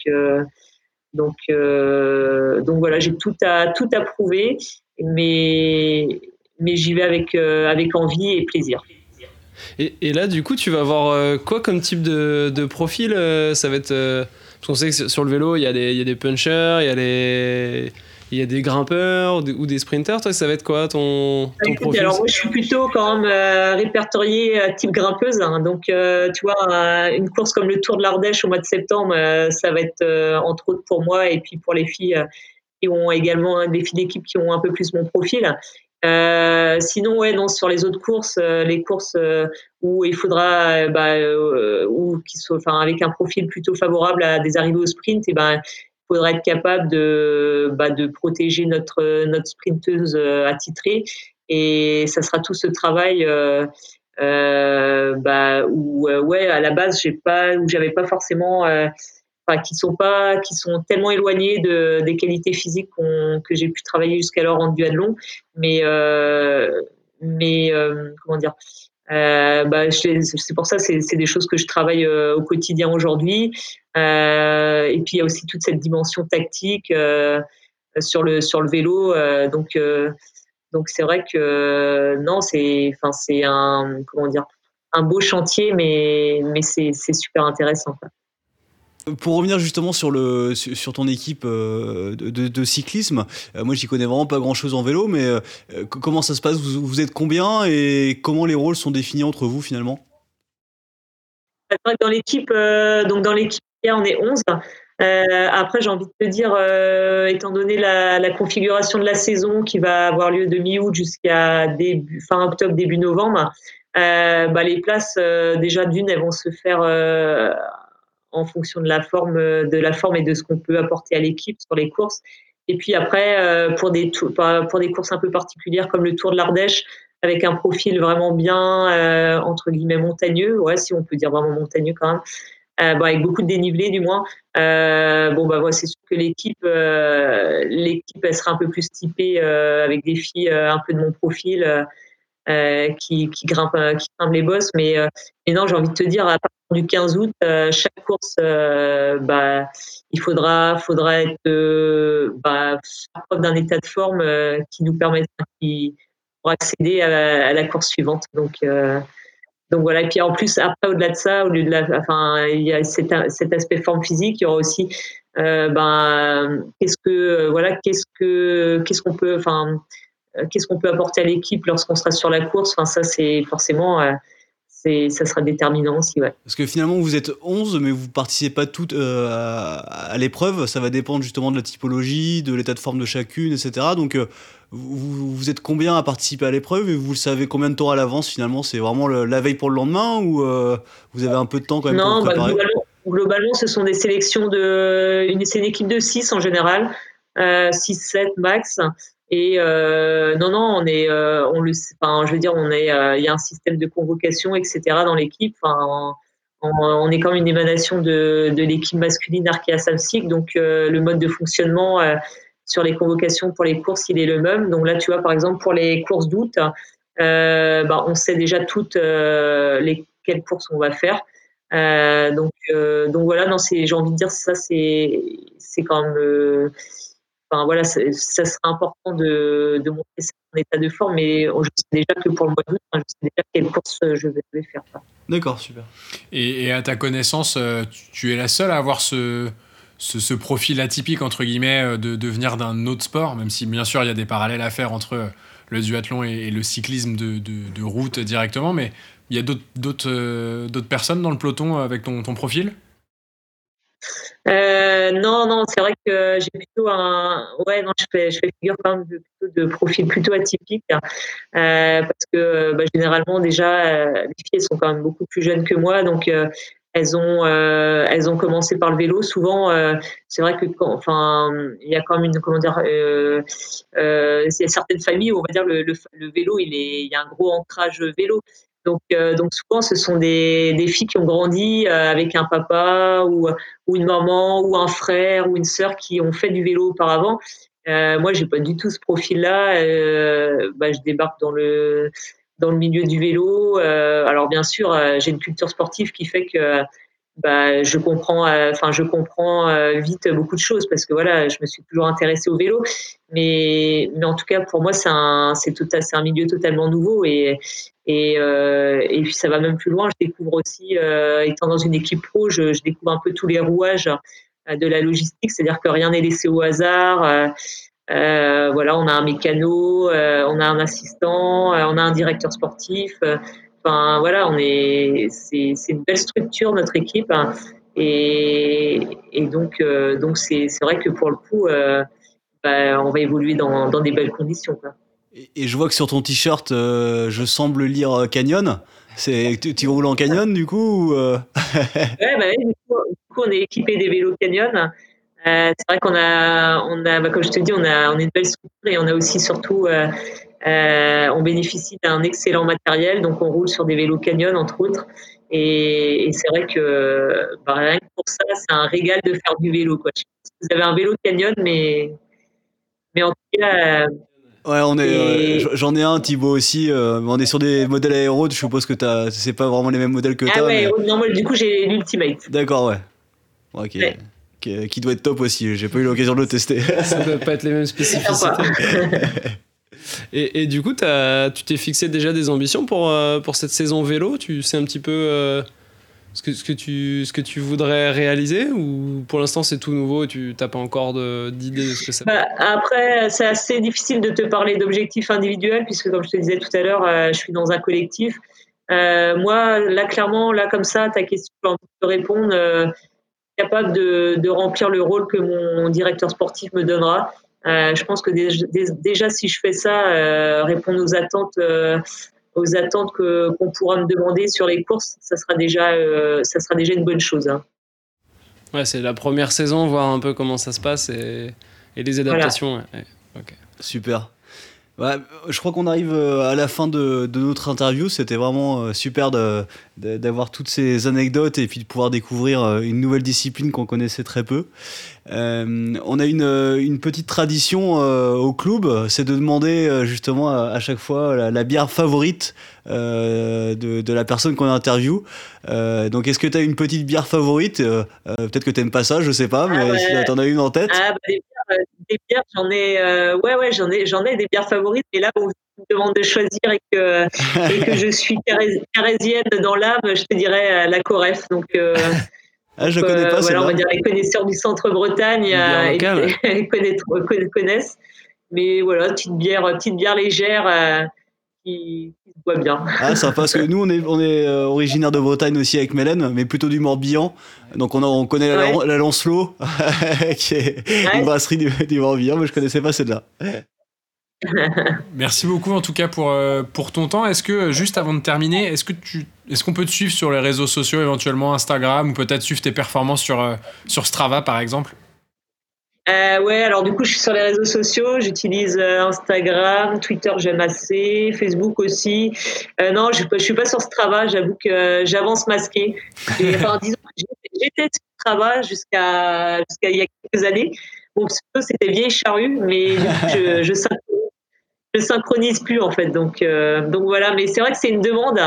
donc, donc voilà, j'ai tout à tout à prouver, mais mais j'y vais avec avec envie et plaisir. Et, et, là, du coup, tu vas avoir quoi comme type de, de profil Ça va être. parce qu'on sait que sur le vélo, il y, a des, il y a des punchers, il y a les il y a des grimpeurs ou des sprinters. Toi, ça va être quoi ton, ton profil Alors, moi, je suis plutôt quand même euh, répertoriée euh, type grimpeuse. Hein. Donc, euh, tu vois, une course comme le Tour de l'Ardèche au mois de septembre, ça va être entre autres pour moi et puis pour les filles qui ont également des filles d'équipe qui ont un peu plus mon profil. sinon, ouais, non, sur les autres courses, les courses où il faudra, bah, ou qui sont, enfin, avec un profil plutôt favorable à des arrivées au sprint, et ben, faudra être capable de, bah, de protéger notre, notre sprinteuse euh, attitrée. Et ça sera tout ce travail euh, euh, bah, où, ouais, à la base, j'ai pas, où j'avais pas forcément, qui sont pas, qui sont tellement éloignés de, des qualités physiques que j'ai pu travailler jusqu'alors en duathlon. Mais, mais comment dire, euh, bah, c'est pour ça, c'est des choses que je travaille euh, au quotidien aujourd'hui. Euh, et puis il y a aussi toute cette dimension tactique euh, sur le sur le vélo. Euh, donc donc c'est vrai que non, c'est enfin c'est un comment dire un beau chantier, mais mais c'est super intéressant. Quoi. Pour revenir justement sur, le, sur ton équipe euh, de, cyclisme, euh, moi j'y connais vraiment pas grand chose en vélo, mais euh, comment ça se passe? Vous, êtes combien et comment les rôles sont définis entre vous finalement? Dans l'équipe, donc dans l'équipe, on est 11. après, j'ai envie de te dire, étant donné la, la, configuration de la saison qui va avoir lieu de mi-août jusqu'à fin octobre, début novembre, bah, les places, déjà d'une, elles vont se faire en fonction de la forme, de la forme et de ce qu'on peut apporter à l'équipe sur les courses. Et puis après, euh, pour des, pour des courses un peu particulières comme le Tour de l'Ardèche, avec un profil vraiment bien, euh, entre guillemets, montagneux, ouais, si on peut dire vraiment montagneux quand même, avec beaucoup de dénivelé du moins. bon bah c'est sûr que l'équipe, l'équipe elle sera un peu plus typée avec des filles un peu de mon profil. Qui, qui, grimpent, qui grimpent les bosses. Mais, mais non, j'ai envie de te dire, à partir du 15 août, chaque course, bah, il faudra, être bah, preuve d'un état de forme qui nous permette, qui, pour accéder à la, course suivante. Donc, euh, voilà. Et puis en plus, après, au-delà de ça, au lieu de enfin, il y a cet, aspect forme physique. Il y aura aussi, euh, ben, qu'est-ce que, euh, voilà, qu'est-ce que, qu'est-ce qu'on peut, enfin, qu'est-ce qu'on peut apporter à l'équipe lorsqu'on sera sur la course? Enfin, ça, c'est forcément ça sera déterminant aussi. Ouais. Parce que finalement, vous êtes 11, mais vous participez pas toutes à, l'épreuve. Ça va dépendre justement de la typologie, de l'état de forme de chacune, etc. Donc, vous, êtes combien à participer à l'épreuve? Et vous le savez combien de temps à l'avance finalement? C'est vraiment la veille pour le lendemain ou euh, vous avez un peu de temps quand même non, pour bah, préparer? globalement, ce sont des sélections de. C'est une équipe de 6 en général, 6-7 euh, max. Et euh, non, non, on est, on le, enfin, je veux dire, on est, il y a un système de convocation, etc. dans l'équipe. Enfin, on, est comme une émanation de, de l'équipe masculine Arkea Samsic, donc le mode de fonctionnement sur les convocations pour les courses, il est le même. Donc là, tu vois, par exemple, pour les courses d'août, euh, bah, on sait déjà toutes euh, les, quelles courses on va faire. Euh, donc, donc voilà, non, j'ai envie de dire ça, c'est, c'est quand même. Enfin, voilà, ça serait important de, de montrer son état de forme, mais je sais déjà que pour le mois d'août, je sais déjà quelles courses je vais faire. D'accord, super. Et, et, à ta connaissance, tu es la seule à avoir ce, ce, profil atypique, entre guillemets, euh, de, de venir d'un autre sport, même si bien sûr il y a des parallèles à faire entre euh, le duathlon et, le cyclisme de, de, route directement, mais il y a d'autres euh, personnes dans le peloton avec ton, ton profil? Non, non, c'est vrai que j'ai plutôt un. Ouais, non, je fais, je fais figure quand même de, de profil plutôt atypique. parce que bah, généralement, déjà, les filles sont quand même beaucoup plus jeunes que moi. Donc, elles ont, euh, elles ont commencé par le vélo. Souvent, euh, c'est vrai que, enfin, il y a quand même une, comment dire, euh, certaines familles où on va dire le, le, vélo, il est, il y a un gros ancrage vélo. Donc, donc souvent, ce sont des, des, filles qui ont grandi avec un papa ou, ou, une maman ou un frère ou une sœur qui ont fait du vélo auparavant. moi, j'ai pas du tout ce profil-là. Bah, je débarque dans le dans le milieu du vélo. Euh, alors bien sûr, euh, j'ai une culture sportive qui fait que bah, je comprends, euh, enfin je comprends vite beaucoup de choses parce que voilà, je me suis toujours intéressée au vélo. Mais, mais en tout cas, pour moi, c'est un, c'est c'est un milieu totalement nouveau et et, et puis ça va même plus loin. Je découvre aussi, étant dans une équipe pro, je, je, découvre un peu tous les rouages de la logistique, c'est-à-dire que rien n'est laissé au hasard. Euh, voilà, on a un mécano, euh, on a un assistant, euh, on a un directeur sportif. Enfin, voilà, on est, c'est, une belle structure notre équipe. Hein. et, et, donc, donc c'est, c'est vrai que pour le coup, bah, on va évoluer dans, dans des belles conditions. Quoi. Et, je vois que sur ton t-shirt, je semble lire Canyon. C'est, tu, tu, roules en Canyon du coup ouais, bah, du, coup, du coup, on est équipé des vélos Canyon. Euh, c'est vrai qu'on a, on a bah, comme je te dis, on a, on est une belle structure et on a aussi surtout, euh, euh, on bénéficie d'un excellent matériel. Donc on roule sur des vélos Canyon entre autres. Et, c'est vrai que bah, rien que pour ça, c'est un régal de faire du vélo. Quoi. Vous avez un vélo Canyon, mais, mais en tout cas. Ouais, on est, j'en ai un, Thibaut aussi. on est sur des modèles aéro. Je suppose que c'est pas vraiment les mêmes modèles que ah toi. Ouais, non, moi, du coup, j'ai l'Ultimate. D'accord, ouais. Ok qui, doit être top aussi. J'ai pas eu l'occasion de le tester. Ça doit pas être les mêmes spécificités. et, du coup, tu t'es fixé déjà des ambitions pour, euh, pour cette saison vélo? Tu sais un petit peu euh, ce, que, ce, que tu, ce que tu voudrais réaliser Ou pour l'instant, c'est tout nouveau et tu n'as pas encore d'idée de, ce que ça bah, Après, c'est assez difficile de te parler d'objectifs individuels, puisque comme je te disais tout à l'heure, euh, je suis dans un collectif. moi, là, clairement, là, comme ça, ta question, je peux répondre capable de, remplir le rôle que mon directeur sportif me donnera. Euh, je pense que déjà, si je fais ça, euh, répondre aux attentes, euh, aux attentes que, qu'on pourra me demander sur les courses, ça sera déjà, ça sera déjà une bonne chose. Hein. Ouais, c'est la première saison, voir un peu comment ça se passe et, et les adaptations. Super. Ouais, je crois qu'on arrive euh, à la fin de, de notre interview. C'était vraiment euh, super d'avoir toutes ces anecdotes et puis de pouvoir découvrir euh, une nouvelle discipline qu'on connaissait très peu. Euh, on a une, une petite tradition euh, au club, c'est de demander euh, justement à, à chaque fois la, la bière favorite euh, de, de la personne qu'on interview. Euh, donc est-ce que tu as une petite bière favorite? Peut-être que t'aimes pas ça, je sais pas, mais ouais. si t'en as une en tête. Ah, bah, des bières, j'en ai, euh, ouais, ouais, j'en ai, j'en ai des bières favorites. Et là, tu me demandes de choisir et que, et que je suis carésienne dans l'âme, je te dirais euh, la Coref. Donc, euh, Ah, je euh, connais pas, voilà, on va dire les connaisseurs du euh, locale. et- et connaître- conna- connaissent. Mais voilà, petite bière, petite bière légère euh, qui, qui se boit bien. Ah, sympa, parce que nous, on est, on est euh, originaire de Bretagne aussi avec Mélène, mais plutôt du Morbihan. Donc, on, a- on connaît la, Ouais. la Lancelot, qui est Ouais. une brasserie du, du Morbihan, mais je connaissais pas celle-là. Merci beaucoup en tout cas pour, euh, pour ton temps. Est-ce que, euh, juste avant de terminer, est-ce que tu est-ce qu'on peut te suivre sur les réseaux sociaux, éventuellement Instagram, ou peut-être suivre tes performances sur, euh, sur Strava par exemple? Euh, ouais, alors du coup, je suis sur les réseaux sociaux. J'utilise euh, Instagram, Twitter, j'aime assez, Facebook aussi. Euh, non, je, je suis pas sur Strava. J'avoue que j'avance masqué. Et, Enfin, disons, j'étais- sur Strava jusqu'à jusqu'à il y a quelques années. Bon, c'était vieille charrue, mais du coup, je, je, synchronise, je synchronise plus en fait. Donc, euh, donc voilà. Mais c'est vrai que c'est une demande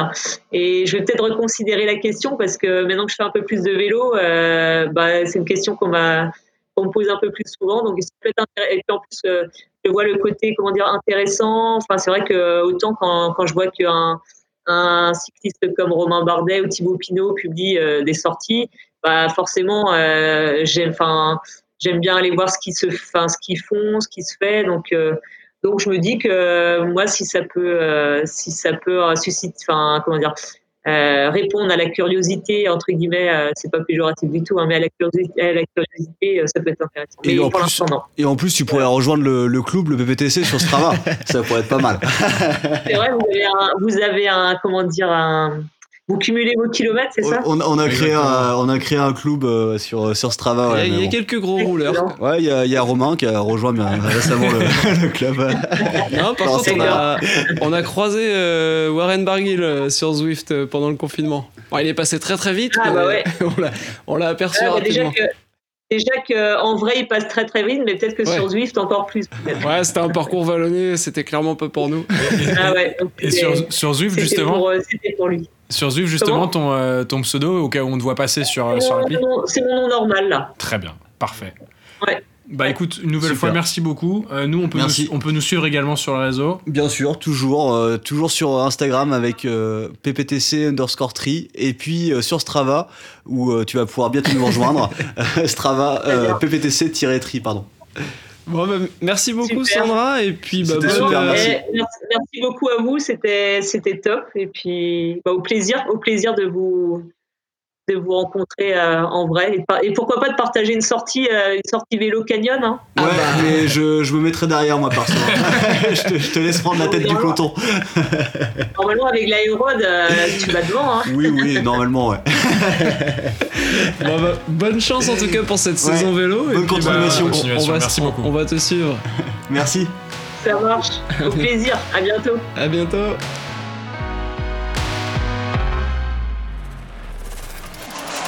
et je vais peut-être reconsidérer la question parce que maintenant que je fais un peu plus de vélo, euh, bah, c'est une question qu'on m'a qu'on me pose un peu plus souvent. Donc, c'est peut-être intéressant. Et puis en plus, euh, je vois le côté, comment dire, intéressant. Enfin, c'est vrai que autant quand, quand je vois qu'un un cycliste comme Romain Bardet ou Thibaut Pinot publie euh, des sorties, bah forcément, euh, j'aime, enfin, j'aime bien aller voir ce qui se, enfin, ce qu'ils font, ce qui se fait. Donc, euh, donc je me dis que euh, moi, si ça peut, euh, si ça peut euh, susciter, enfin, comment dire, euh, répondre à la curiosité entre guillemets, euh, c'est pas péjoratif du tout, hein, mais à la curiosité, à la curiosité, euh, ça peut être intéressant. Et Mais en pour plus- l'instant, non. Et en plus, tu pourrais rejoindre le, le club, le PPTC sur Strava. Ça pourrait être pas mal. C'est vrai, vous avez un, vous avez un, comment dire, un, vous cumulez vos kilomètres, c'est ça On, on a créé un, on a créé un club euh, sur, sur Strava. Il y a- ouais, il y, mais a bon. quelques gros rouleurs. Excellent. Ouais, il y a, il y a Romain qui a rejoint bien récemment le, le club. Non, par Non, contre, on a, on a croisé euh, Warren Barguil euh, sur Zwift euh, pendant le confinement. Bon, il est passé très très vite. Ah, bah ouais. on l'a- aperçu Ah, bah, déjà rapidement. que déjà que en vrai il passe très très vite, mais peut-être que Ouais. sur Zwift encore plus. peut-être. Ouais, c'était un parcours vallonné, c'était clairement pas pour nous. Ah ouais. donc Et sur, sur Zwift, justement, euh, c'était pour lui. sur Zwift, justement ton, euh, ton pseudo, au cas où on te voit passer sur, euh, sur l'appli mon- C'est mon nom normal là. Très bien, parfait. Ouais. Bah écoute, une nouvelle Super. fois, merci beaucoup. Euh, nous, on peut nous, on peut nous suivre également sur le réseau. Bien sûr, toujours, euh, toujours sur Instagram avec euh, pptc underscore tri et puis euh, sur Strava où euh, tu vas pouvoir bientôt nous rejoindre. Strava euh, pptc-tri, pardon. Bon, bah, merci beaucoup Super. Sandra et puis bah, C'était bonne, super, merci. Merci, merci beaucoup à vous, c'était c'était top et puis bah, au plaisir, au plaisir de vous de vous rencontrer euh, en vrai et, par- et pourquoi pas de partager une sortie euh, une sortie vélo canyon. Hein. Ouais, mais je, je me mettrai derrière moi perso. je, te, je te laisse prendre la tête du peloton. Normalement avec l'aérode, euh, tu vas devant. Hein. Oui, oui, normalement, ouais. bon, bah, bonne chance en tout cas pour cette Ouais. saison vélo. Bonne et puis, bah, continuation. on- Continuation, on, va, merci on- beaucoup. on va te suivre. Merci. Ça marche. Au plaisir. À bientôt. À bientôt.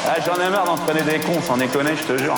Ah, J'en ai marre d'entraîner des cons, sans déconner, je te jure.